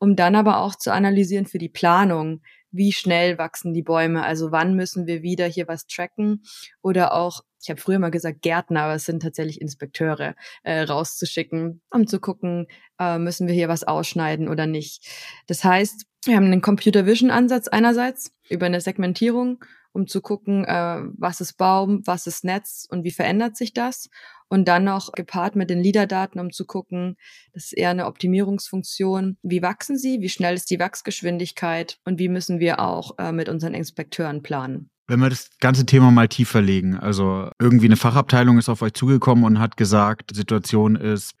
um dann aber auch zu analysieren für die Planung, wie schnell wachsen die Bäume, also wann müssen wir wieder hier was tracken oder auch, ich habe früher mal gesagt Gärtner, aber es sind tatsächlich Inspekteure äh, rauszuschicken, um zu gucken, äh, müssen wir hier was ausschneiden oder nicht. Das heißt, wir haben einen Computer Vision Ansatz einerseits über eine Segmentierung, um zu gucken, äh, was ist Baum, was ist Netz und wie verändert sich das und dann noch gepaart mit den LIDAR-Daten, um zu gucken, das ist eher eine Optimierungsfunktion. Wie wachsen sie? Wie schnell ist die Wachsgeschwindigkeit? Und wie müssen wir auch äh, mit unseren Inspekteuren planen? Wenn wir das ganze Thema mal tiefer legen, also irgendwie eine Fachabteilung ist auf euch zugekommen und hat gesagt, Situation ist,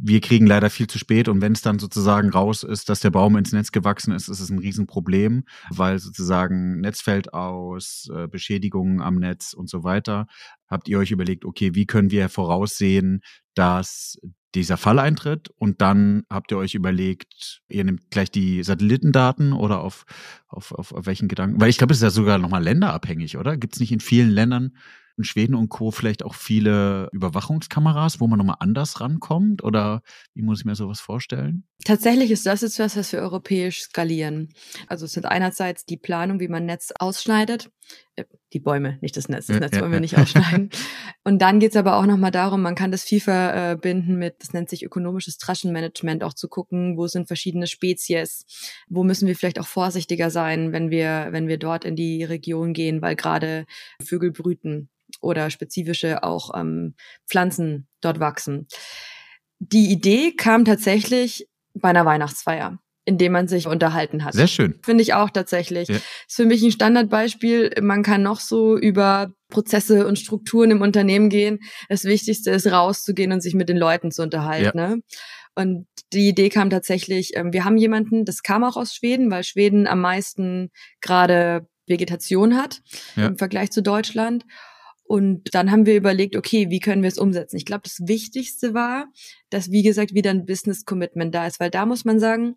wir kriegen leider viel zu spät und wenn es dann sozusagen raus ist, dass der Baum ins Netz gewachsen ist, ist es ein Riesenproblem, weil sozusagen Netz fällt aus, äh, Beschädigungen am Netz und so weiter. Habt ihr euch überlegt, okay, wie können wir voraussehen, dass dieser Fall eintritt und dann habt ihr euch überlegt, ihr nehmt gleich die Satellitendaten oder auf, auf, auf, auf welchen Gedanken? Weil ich glaube, es ist ja sogar nochmal länderabhängig, oder? Gibt es nicht in vielen Ländern in Schweden und Co. vielleicht auch viele Überwachungskameras, wo man nochmal anders rankommt? Oder wie muss ich mir sowas vorstellen? Tatsächlich ist das jetzt was, was wir europäisch skalieren. Also es sind einerseits die Planung, wie man Netz ausschneidet. Äh, die Bäume, nicht das Netz. Das Netz wollen wir nicht ausschneiden. [laughs] Und dann geht's aber auch nochmal darum, man kann das viel verbinden mit, das nennt sich ökonomisches Taschenmanagement, auch zu gucken, wo sind verschiedene Spezies, wo müssen wir vielleicht auch vorsichtiger sein, wenn wir, wenn wir dort in die Region gehen, weil gerade Vögel brüten oder spezifische auch ähm, Pflanzen dort wachsen. Die Idee kam tatsächlich bei einer Weihnachtsfeier in dem man sich unterhalten hat. Sehr schön. Finde ich auch tatsächlich. Ja. Ist für mich ein Standardbeispiel. Man kann noch so über Prozesse und Strukturen im Unternehmen gehen. Das Wichtigste ist rauszugehen und sich mit den Leuten zu unterhalten. Ja. Ne? Und die Idee kam tatsächlich, ähm, wir haben jemanden, das kam auch aus Schweden, weil Schweden am meisten gerade Vegetation hat ja. im Vergleich zu Deutschland. Und dann haben wir überlegt, okay, wie können wir es umsetzen? Ich glaube, das Wichtigste war, dass, wie gesagt, wieder ein Business Commitment da ist, weil da muss man sagen,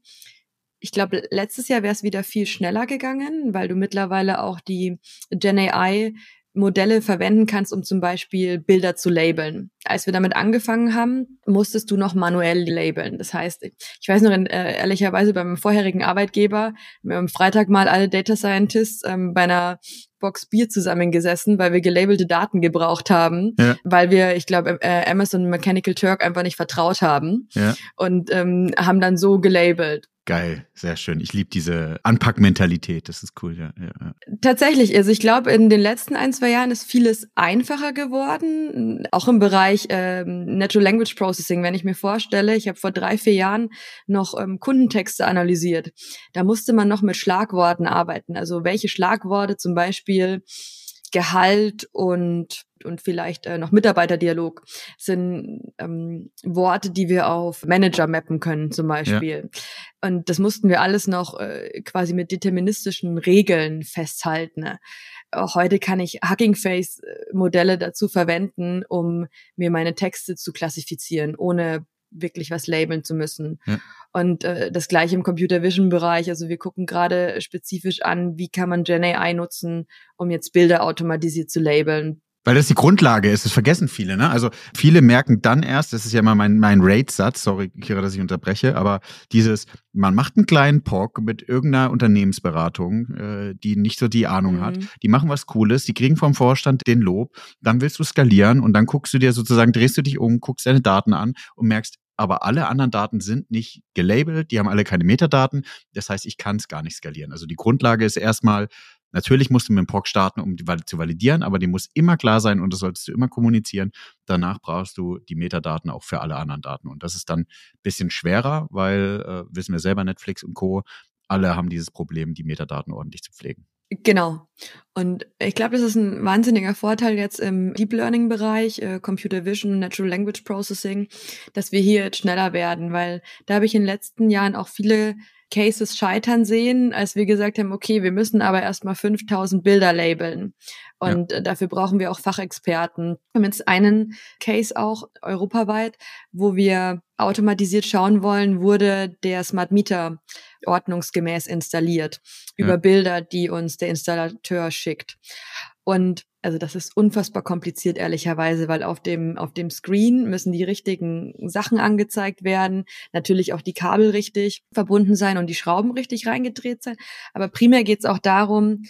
ich glaube, letztes Jahr wäre es wieder viel schneller gegangen, weil du mittlerweile auch die Gen AI Modelle verwenden kannst, um zum Beispiel Bilder zu labeln. Als wir damit angefangen haben, musstest du noch manuell labeln. Das heißt, ich weiß noch äh, ehrlicherweise beim vorherigen Arbeitgeber, wir haben Freitag mal alle Data Scientists ähm, bei einer Box Bier zusammengesessen, weil wir gelabelte Daten gebraucht haben, ja. weil wir, ich glaube, äh, Amazon Mechanical Turk einfach nicht vertraut haben ja. und ähm, haben dann so gelabelt. Geil, sehr schön. Ich liebe diese Anpackmentalität. Das ist cool, ja. ja. Tatsächlich, also ich glaube, in den letzten ein, zwei Jahren ist vieles einfacher geworden, auch im Bereich ähm, Natural Language Processing. Wenn ich mir vorstelle, ich habe vor drei, vier Jahren noch ähm, Kundentexte analysiert. Da musste man noch mit Schlagworten arbeiten. Also welche Schlagworte zum Beispiel Gehalt und und vielleicht äh, noch Mitarbeiterdialog sind ähm, Worte, die wir auf Manager mappen können zum Beispiel. Ja. Und das mussten wir alles noch äh, quasi mit deterministischen Regeln festhalten. Ne? Heute kann ich Hugging Face Modelle dazu verwenden, um mir meine Texte zu klassifizieren, ohne wirklich was labeln zu müssen. Ja. Und äh, das gleiche im Computer Vision Bereich. Also wir gucken gerade spezifisch an, wie kann man Gen AI nutzen, um jetzt Bilder automatisiert zu labeln. Weil das die Grundlage ist, das vergessen viele, ne? Also viele merken dann erst, das ist ja mal mein, mein Rate-Satz, sorry, Kira, dass ich unterbreche, aber dieses, man macht einen kleinen POC mit irgendeiner Unternehmensberatung, äh, die nicht so die Ahnung mhm. hat, die machen was Cooles, die kriegen vom Vorstand den Lob, dann willst du skalieren und dann guckst du dir sozusagen, drehst du dich um, guckst deine Daten an und merkst, aber alle anderen Daten sind nicht gelabelt, die haben alle keine Metadaten. Das heißt, ich kann es gar nicht skalieren. Also die Grundlage ist erstmal, natürlich musst du mit dem POC starten, um die zu validieren, aber die muss immer klar sein und das solltest du immer kommunizieren. Danach brauchst du die Metadaten auch für alle anderen Daten. Und das ist dann ein bisschen schwerer, weil, äh, wissen wir selber, Netflix und Co., alle haben dieses Problem, die Metadaten ordentlich zu pflegen. Genau. Und ich glaube, das ist ein wahnsinniger Vorteil jetzt im Deep Learning Bereich, äh, Computer Vision, Natural Language Processing, dass wir hier jetzt schneller werden, weil da habe ich in den letzten Jahren auch viele Cases scheitern sehen, als wir gesagt haben, okay, wir müssen aber erstmal 5000 Bilder labeln. Und ja. Äh, dafür brauchen wir auch Fachexperten. Wir haben jetzt einen Case auch europaweit, wo wir automatisiert schauen wollen, wurde der Smart Meter ordnungsgemäß installiert über ja. Bilder, die uns der Installateur schickt. Und also das ist unfassbar kompliziert, ehrlicherweise, weil auf dem, auf dem Screen müssen die richtigen Sachen angezeigt werden, natürlich auch die Kabel richtig verbunden sein und die Schrauben richtig reingedreht sein. Aber primär geht es auch darum,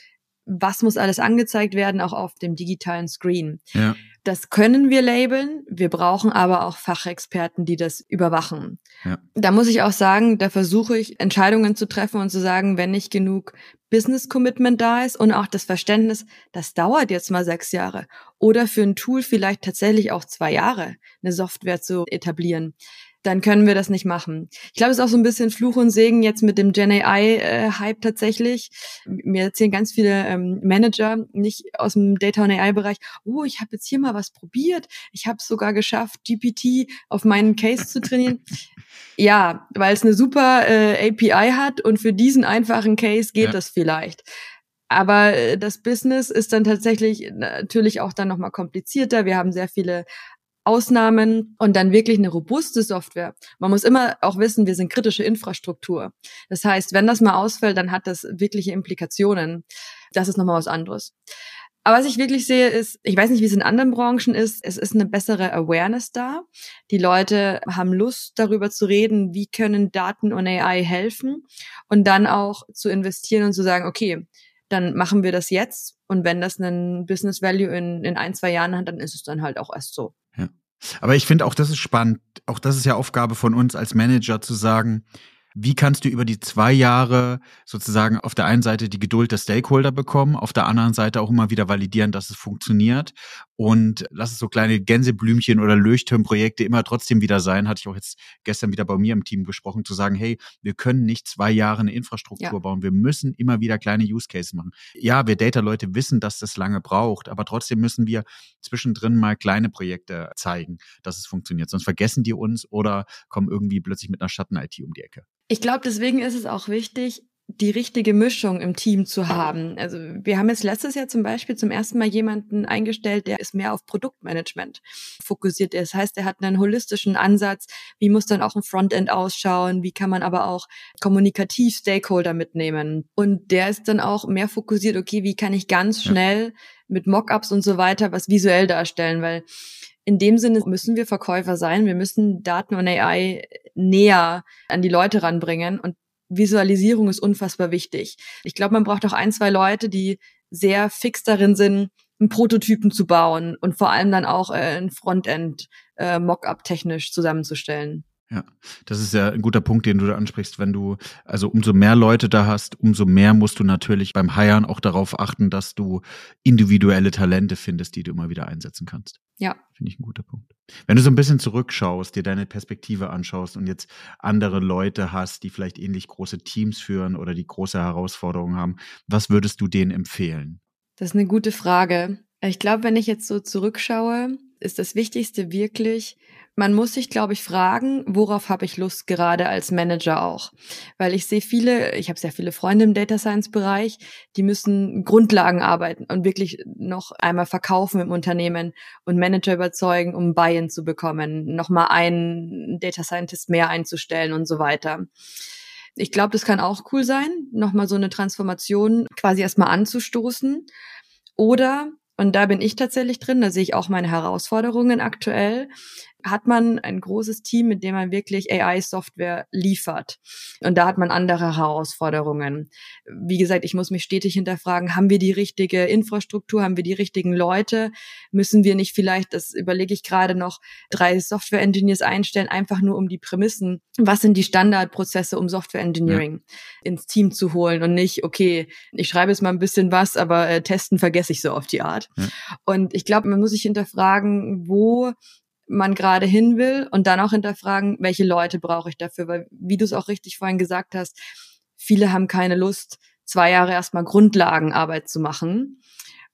was muss alles angezeigt werden, auch auf dem digitalen Screen. Ja. Das können wir labeln, wir brauchen aber auch Fachexperten, die das überwachen. Ja. Da muss ich auch sagen, da versuche ich Entscheidungen zu treffen und zu sagen, wenn nicht genug Business Commitment da ist und auch das Verständnis, das dauert jetzt mal sechs Jahre oder für ein Tool vielleicht tatsächlich auch zwei Jahre, eine Software zu etablieren dann können wir das nicht machen. Ich glaube, es ist auch so ein bisschen Fluch und Segen jetzt mit dem Gen AI-Hype äh, tatsächlich. Mir erzählen ganz viele ähm, Manager, nicht aus dem Data und AI-Bereich, oh, ich habe jetzt hier mal was probiert. Ich habe es sogar geschafft, GPT auf meinen Case zu trainieren. [laughs] ja, weil es eine super äh, API hat und für diesen einfachen Case geht ja. das vielleicht. Aber äh, das Business ist dann tatsächlich natürlich auch dann nochmal komplizierter. Wir haben sehr viele Ausnahmen und dann wirklich eine robuste Software. Man muss immer auch wissen, wir sind kritische Infrastruktur. Das heißt, wenn das mal ausfällt, dann hat das wirkliche Implikationen. Das ist nochmal was anderes. Aber was ich wirklich sehe, ist, ich weiß nicht, wie es in anderen Branchen ist, es ist eine bessere Awareness da. Die Leute haben Lust, darüber zu reden, wie können Daten und AI helfen und dann auch zu investieren und zu sagen, okay, dann machen wir das jetzt und wenn das einen Business Value in, in ein, zwei Jahren hat, dann ist es dann halt auch erst so. Aber ich finde auch, das ist spannend. Auch das ist ja Aufgabe von uns als Manager zu sagen, wie kannst du über die zwei Jahre sozusagen auf der einen Seite die Geduld der Stakeholder bekommen, auf der anderen Seite auch immer wieder validieren, dass es funktioniert und lass es so kleine Gänseblümchen oder Leuchtturmprojekte immer trotzdem wieder sein, hatte ich auch jetzt gestern wieder bei mir im Team gesprochen, zu sagen, hey, wir können nicht zwei Jahre eine Infrastruktur ja. bauen, wir müssen immer wieder kleine Use Cases machen. Ja, wir Data-Leute wissen, dass das lange braucht, aber trotzdem müssen wir zwischendrin mal kleine Projekte zeigen, dass es funktioniert, sonst vergessen die uns oder kommen irgendwie plötzlich mit einer Schatten-IT um die Ecke. Ich glaube, deswegen ist es auch wichtig, die richtige Mischung im Team zu haben. Also wir haben jetzt letztes Jahr zum Beispiel zum ersten Mal jemanden eingestellt, der ist mehr auf Produktmanagement fokussiert. Das heißt, er hat einen holistischen Ansatz. Wie muss dann auch ein Frontend ausschauen? Wie kann man aber auch kommunikativ Stakeholder mitnehmen? Und der ist dann auch mehr fokussiert, okay, wie kann ich ganz schnell mit Mockups und so weiter was visuell darstellen? Weil in dem Sinne müssen wir Verkäufer sein. Wir müssen Daten und AI näher an die Leute ranbringen. Und Visualisierung ist unfassbar wichtig. Ich glaube, man braucht auch ein, zwei Leute, die sehr fix darin sind, einen Prototypen zu bauen und vor allem dann auch äh, ein Frontend äh, Mockup technisch zusammenzustellen. Ja, das ist ja ein guter Punkt, den du da ansprichst. Wenn du, also umso mehr Leute da hast, umso mehr musst du natürlich beim Hiren auch darauf achten, dass du individuelle Talente findest, die du immer wieder einsetzen kannst. Ja. Finde ich ein guter Punkt. Wenn du so ein bisschen zurückschaust, dir deine Perspektive anschaust und jetzt andere Leute hast, die vielleicht ähnlich große Teams führen oder die große Herausforderungen haben, was würdest du denen empfehlen? Das ist eine gute Frage. Ich glaube, wenn ich jetzt so zurückschaue, ist das Wichtigste wirklich, man muss sich, glaube ich, fragen, worauf habe ich Lust gerade als Manager auch? Weil ich sehe viele, ich habe sehr viele Freunde im Data Science Bereich, die müssen Grundlagen arbeiten und wirklich noch einmal verkaufen im Unternehmen und Manager überzeugen, um Buy-in zu bekommen, nochmal einen Data Scientist mehr einzustellen und so weiter. Ich glaube, das kann auch cool sein, nochmal so eine Transformation quasi erstmal anzustoßen. Oder und da bin ich tatsächlich drin, da sehe ich auch meine Herausforderungen aktuell hat man ein großes Team, mit dem man wirklich AI-Software liefert. Und da hat man andere Herausforderungen. Wie gesagt, ich muss mich stetig hinterfragen, haben wir die richtige Infrastruktur, haben wir die richtigen Leute? Müssen wir nicht vielleicht, das überlege ich gerade noch, drei Software-Engineers einstellen, einfach nur um die Prämissen, was sind die Standardprozesse, um Software-Engineering ja. ins Team zu holen und nicht, okay, ich schreibe jetzt mal ein bisschen was, aber äh, testen vergesse ich so auf die Art. Ja. Und ich glaube, man muss sich hinterfragen, wo man gerade hin will und dann auch hinterfragen, welche Leute brauche ich dafür, weil wie du es auch richtig vorhin gesagt hast, viele haben keine Lust, zwei Jahre erstmal Grundlagenarbeit zu machen.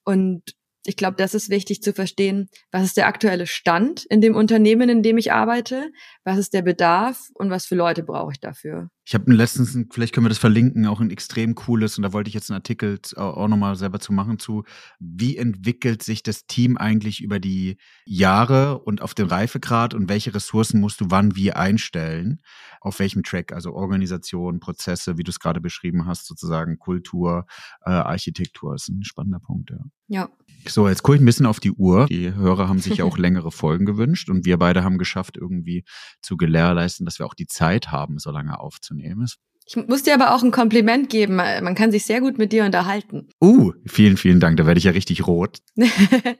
Und ich glaube, das ist wichtig zu verstehen, was ist der aktuelle Stand in dem Unternehmen, in dem ich arbeite, was ist der Bedarf und was für Leute brauche ich dafür. Ich habe letztens, vielleicht können wir das verlinken, auch ein extrem cooles, und da wollte ich jetzt einen Artikel auch nochmal selber zu machen, zu, wie entwickelt sich das Team eigentlich über die Jahre und auf den Reifegrad und welche Ressourcen musst du wann wie einstellen, auf welchem Track, also Organisation, Prozesse, wie du es gerade beschrieben hast, sozusagen Kultur, äh, Architektur, ist ein spannender Punkt, ja. Ja. So, jetzt gucke ich ein bisschen auf die Uhr. Die Hörer haben sich ja auch [laughs] längere Folgen gewünscht und wir beide haben geschafft, irgendwie zu gewährleisten, dass wir auch die Zeit haben, so lange aufzunehmen. Ich muss dir aber auch ein Kompliment geben. Man kann sich sehr gut mit dir unterhalten. Uh, vielen, vielen Dank. Da werde ich ja richtig rot. [laughs]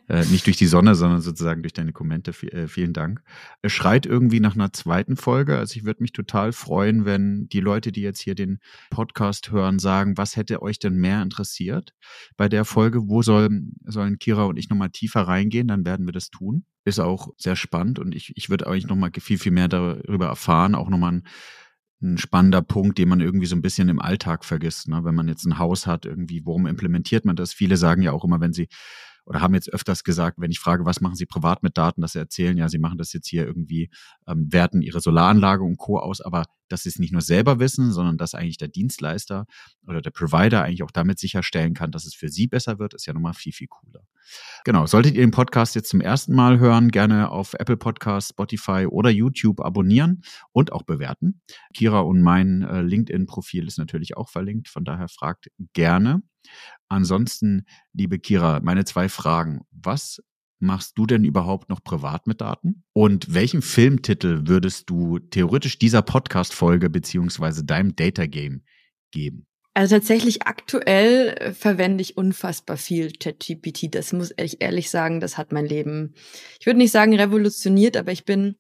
äh, nicht durch die Sonne, sondern sozusagen durch deine Kommente. V äh, vielen Dank. Es schreit irgendwie nach einer zweiten Folge. Also ich würde mich total freuen, wenn die Leute, die jetzt hier den Podcast hören, sagen, was hätte euch denn mehr interessiert bei der Folge? Wo soll, sollen Kira und ich nochmal tiefer reingehen? Dann werden wir das tun. Ist auch sehr spannend und ich, ich würde eigentlich nochmal viel, viel mehr darüber erfahren. Auch nochmal ein ein spannender Punkt, den man irgendwie so ein bisschen im Alltag vergisst. Ne? Wenn man jetzt ein Haus hat, irgendwie, worum implementiert man das? Viele sagen ja auch immer, wenn sie oder haben jetzt öfters gesagt, wenn ich frage, was machen Sie privat mit Daten, dass Sie erzählen, ja, Sie machen das jetzt hier irgendwie, ähm, werten Ihre Solaranlage und Co. aus, aber dass Sie es nicht nur selber wissen, sondern dass eigentlich der Dienstleister oder der Provider eigentlich auch damit sicherstellen kann, dass es für Sie besser wird, ist ja nochmal viel, viel cooler. Genau, solltet ihr den Podcast jetzt zum ersten Mal hören, gerne auf Apple Podcasts, Spotify oder YouTube abonnieren und auch bewerten. Kira und mein äh, LinkedIn-Profil ist natürlich auch verlinkt, von daher fragt gerne. Ansonsten, liebe Kira, meine zwei Fragen. Was machst du denn überhaupt noch privat mit Daten? Und welchen Filmtitel würdest du theoretisch dieser Podcast-Folge beziehungsweise deinem Data Game geben? Also tatsächlich aktuell äh, verwende ich unfassbar viel ChatGPT. Das muss ich ehrlich sagen, das hat mein Leben, ich würde nicht sagen revolutioniert, aber ich bin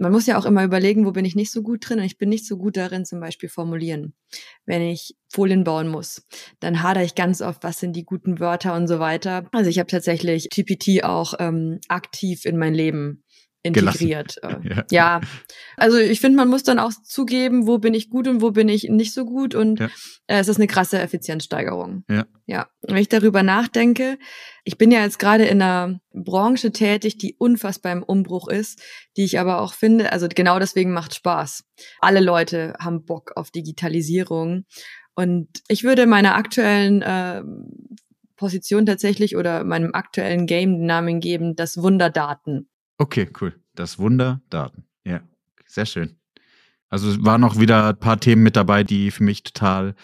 man muss ja auch immer überlegen, wo bin ich nicht so gut drin und ich bin nicht so gut darin, zum Beispiel formulieren. Wenn ich Folien bauen muss, dann hadere ich ganz oft, was sind die guten Wörter und so weiter. Also ich habe tatsächlich GPT auch ähm, aktiv in mein Leben integriert. Äh, [laughs] ja. ja. also ich finde, man muss dann auch zugeben, wo bin ich gut und wo bin ich nicht so gut und ja. äh, es ist eine krasse Effizienzsteigerung. Ja. Ja. Wenn ich darüber nachdenke, ich bin ja jetzt gerade in einer Branche tätig, die unfassbar im Umbruch ist, die ich aber auch finde, also genau deswegen macht Spaß. Alle Leute haben Bock auf Digitalisierung und ich würde meiner aktuellen äh, Position tatsächlich oder meinem aktuellen Game Namen geben, das Wunderdaten. Okay, cool. Das Wunder Daten. Ja, sehr schön. Also es waren noch wieder ein paar Themen mit dabei, die für mich total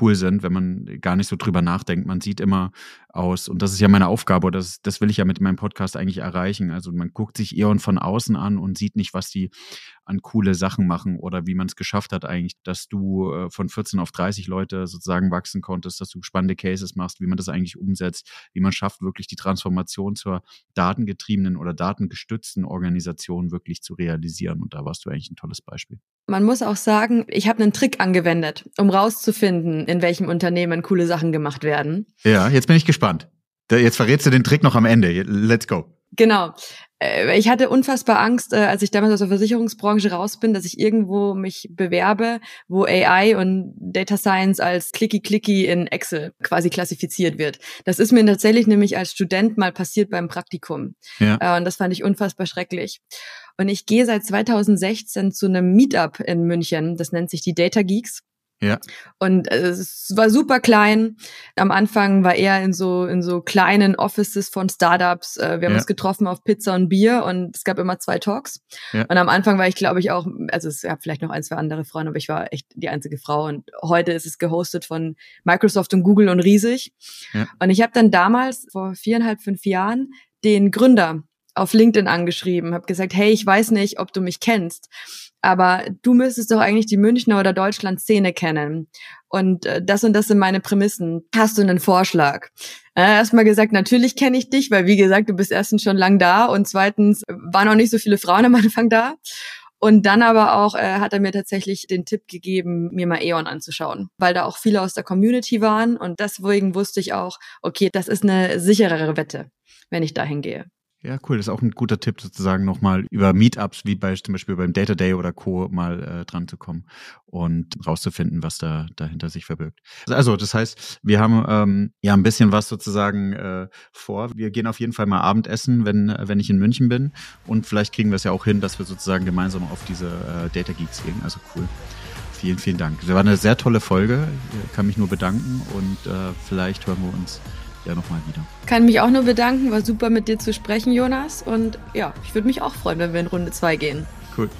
cool sind, wenn man gar nicht so drüber nachdenkt. Man sieht immer aus, und das ist ja meine Aufgabe, das, das will ich ja mit meinem Podcast eigentlich erreichen. Also man guckt sich Eon von außen an und sieht nicht, was die an coole Sachen machen oder wie man es geschafft hat eigentlich, dass du äh, von 14 auf 30 Leute sozusagen wachsen konntest, dass du spannende Cases machst, wie man das eigentlich umsetzt, wie man schafft, wirklich die Transformation zur datengetriebenen oder datengestützten Organisation wirklich zu realisieren. Und da warst du eigentlich ein tolles Beispiel. Man muss auch sagen, ich habe einen Trick angewendet, um rauszufinden, in welchem Unternehmen coole Sachen gemacht werden. Ja, jetzt bin ich gespannt. Jetzt verrätst du den Trick noch am Ende. Let's go. Genau. Äh, ich hatte unfassbar Angst, äh, als ich damals aus der Versicherungsbranche raus bin, dass ich irgendwo mich bewerbe, wo AI und Data Science als clicky-clicky in Excel quasi klassifiziert wird. Das ist mir tatsächlich nämlich als Student mal passiert beim Praktikum. Ja. Äh, und das fand ich unfassbar schrecklich. Und ich gehe seit 2016 zu einem Meetup in München. Das nennt sich die Data Geeks. Ja. Und äh, es war super klein. Am Anfang war er in so in so kleinen Offices von Startups. Äh, wir haben ja. uns getroffen auf Pizza und Bier und es gab immer zwei Talks. Ja. Und am Anfang war ich, glaube ich, auch, also es gab vielleicht noch ein, zwei andere Frauen, aber ich war echt die einzige Frau. Und heute ist es gehostet von Microsoft und Google und riesig. Ja. Und ich habe dann damals vor viereinhalb, fünf Jahren den Gründer auf LinkedIn angeschrieben, habe gesagt, hey, ich weiß nicht, ob du mich kennst, aber du müsstest doch eigentlich die Münchner oder Deutschland-Szene kennen. Und äh, das und das sind meine Prämissen. Hast du einen Vorschlag? Äh, Erstmal gesagt, natürlich kenne ich dich, weil wie gesagt, du bist erstens schon lang da und zweitens waren auch nicht so viele Frauen am Anfang da. Und dann aber auch äh, hat er mir tatsächlich den Tipp gegeben, mir mal E.ON anzuschauen, weil da auch viele aus der Community waren und deswegen wusste ich auch, okay, das ist eine sicherere Wette, wenn ich dahin gehe. Ja, cool. Das ist auch ein guter Tipp, sozusagen nochmal über Meetups, wie bei, zum Beispiel beim Data Day oder Co. mal äh, dran zu kommen und rauszufinden, was da dahinter sich verbirgt. Also, das heißt, wir haben ähm, ja ein bisschen was sozusagen äh, vor. Wir gehen auf jeden Fall mal Abendessen, wenn, wenn ich in München bin. Und vielleicht kriegen wir es ja auch hin, dass wir sozusagen gemeinsam auf diese äh, Data Geeks gehen. Also cool. Vielen, vielen Dank. Das war eine sehr tolle Folge. Ich kann mich nur bedanken und äh, vielleicht hören wir uns ja nochmal wieder. Kann mich auch nur bedanken, war super mit dir zu sprechen, Jonas. Und ja, ich würde mich auch freuen, wenn wir in Runde 2 gehen. Cool.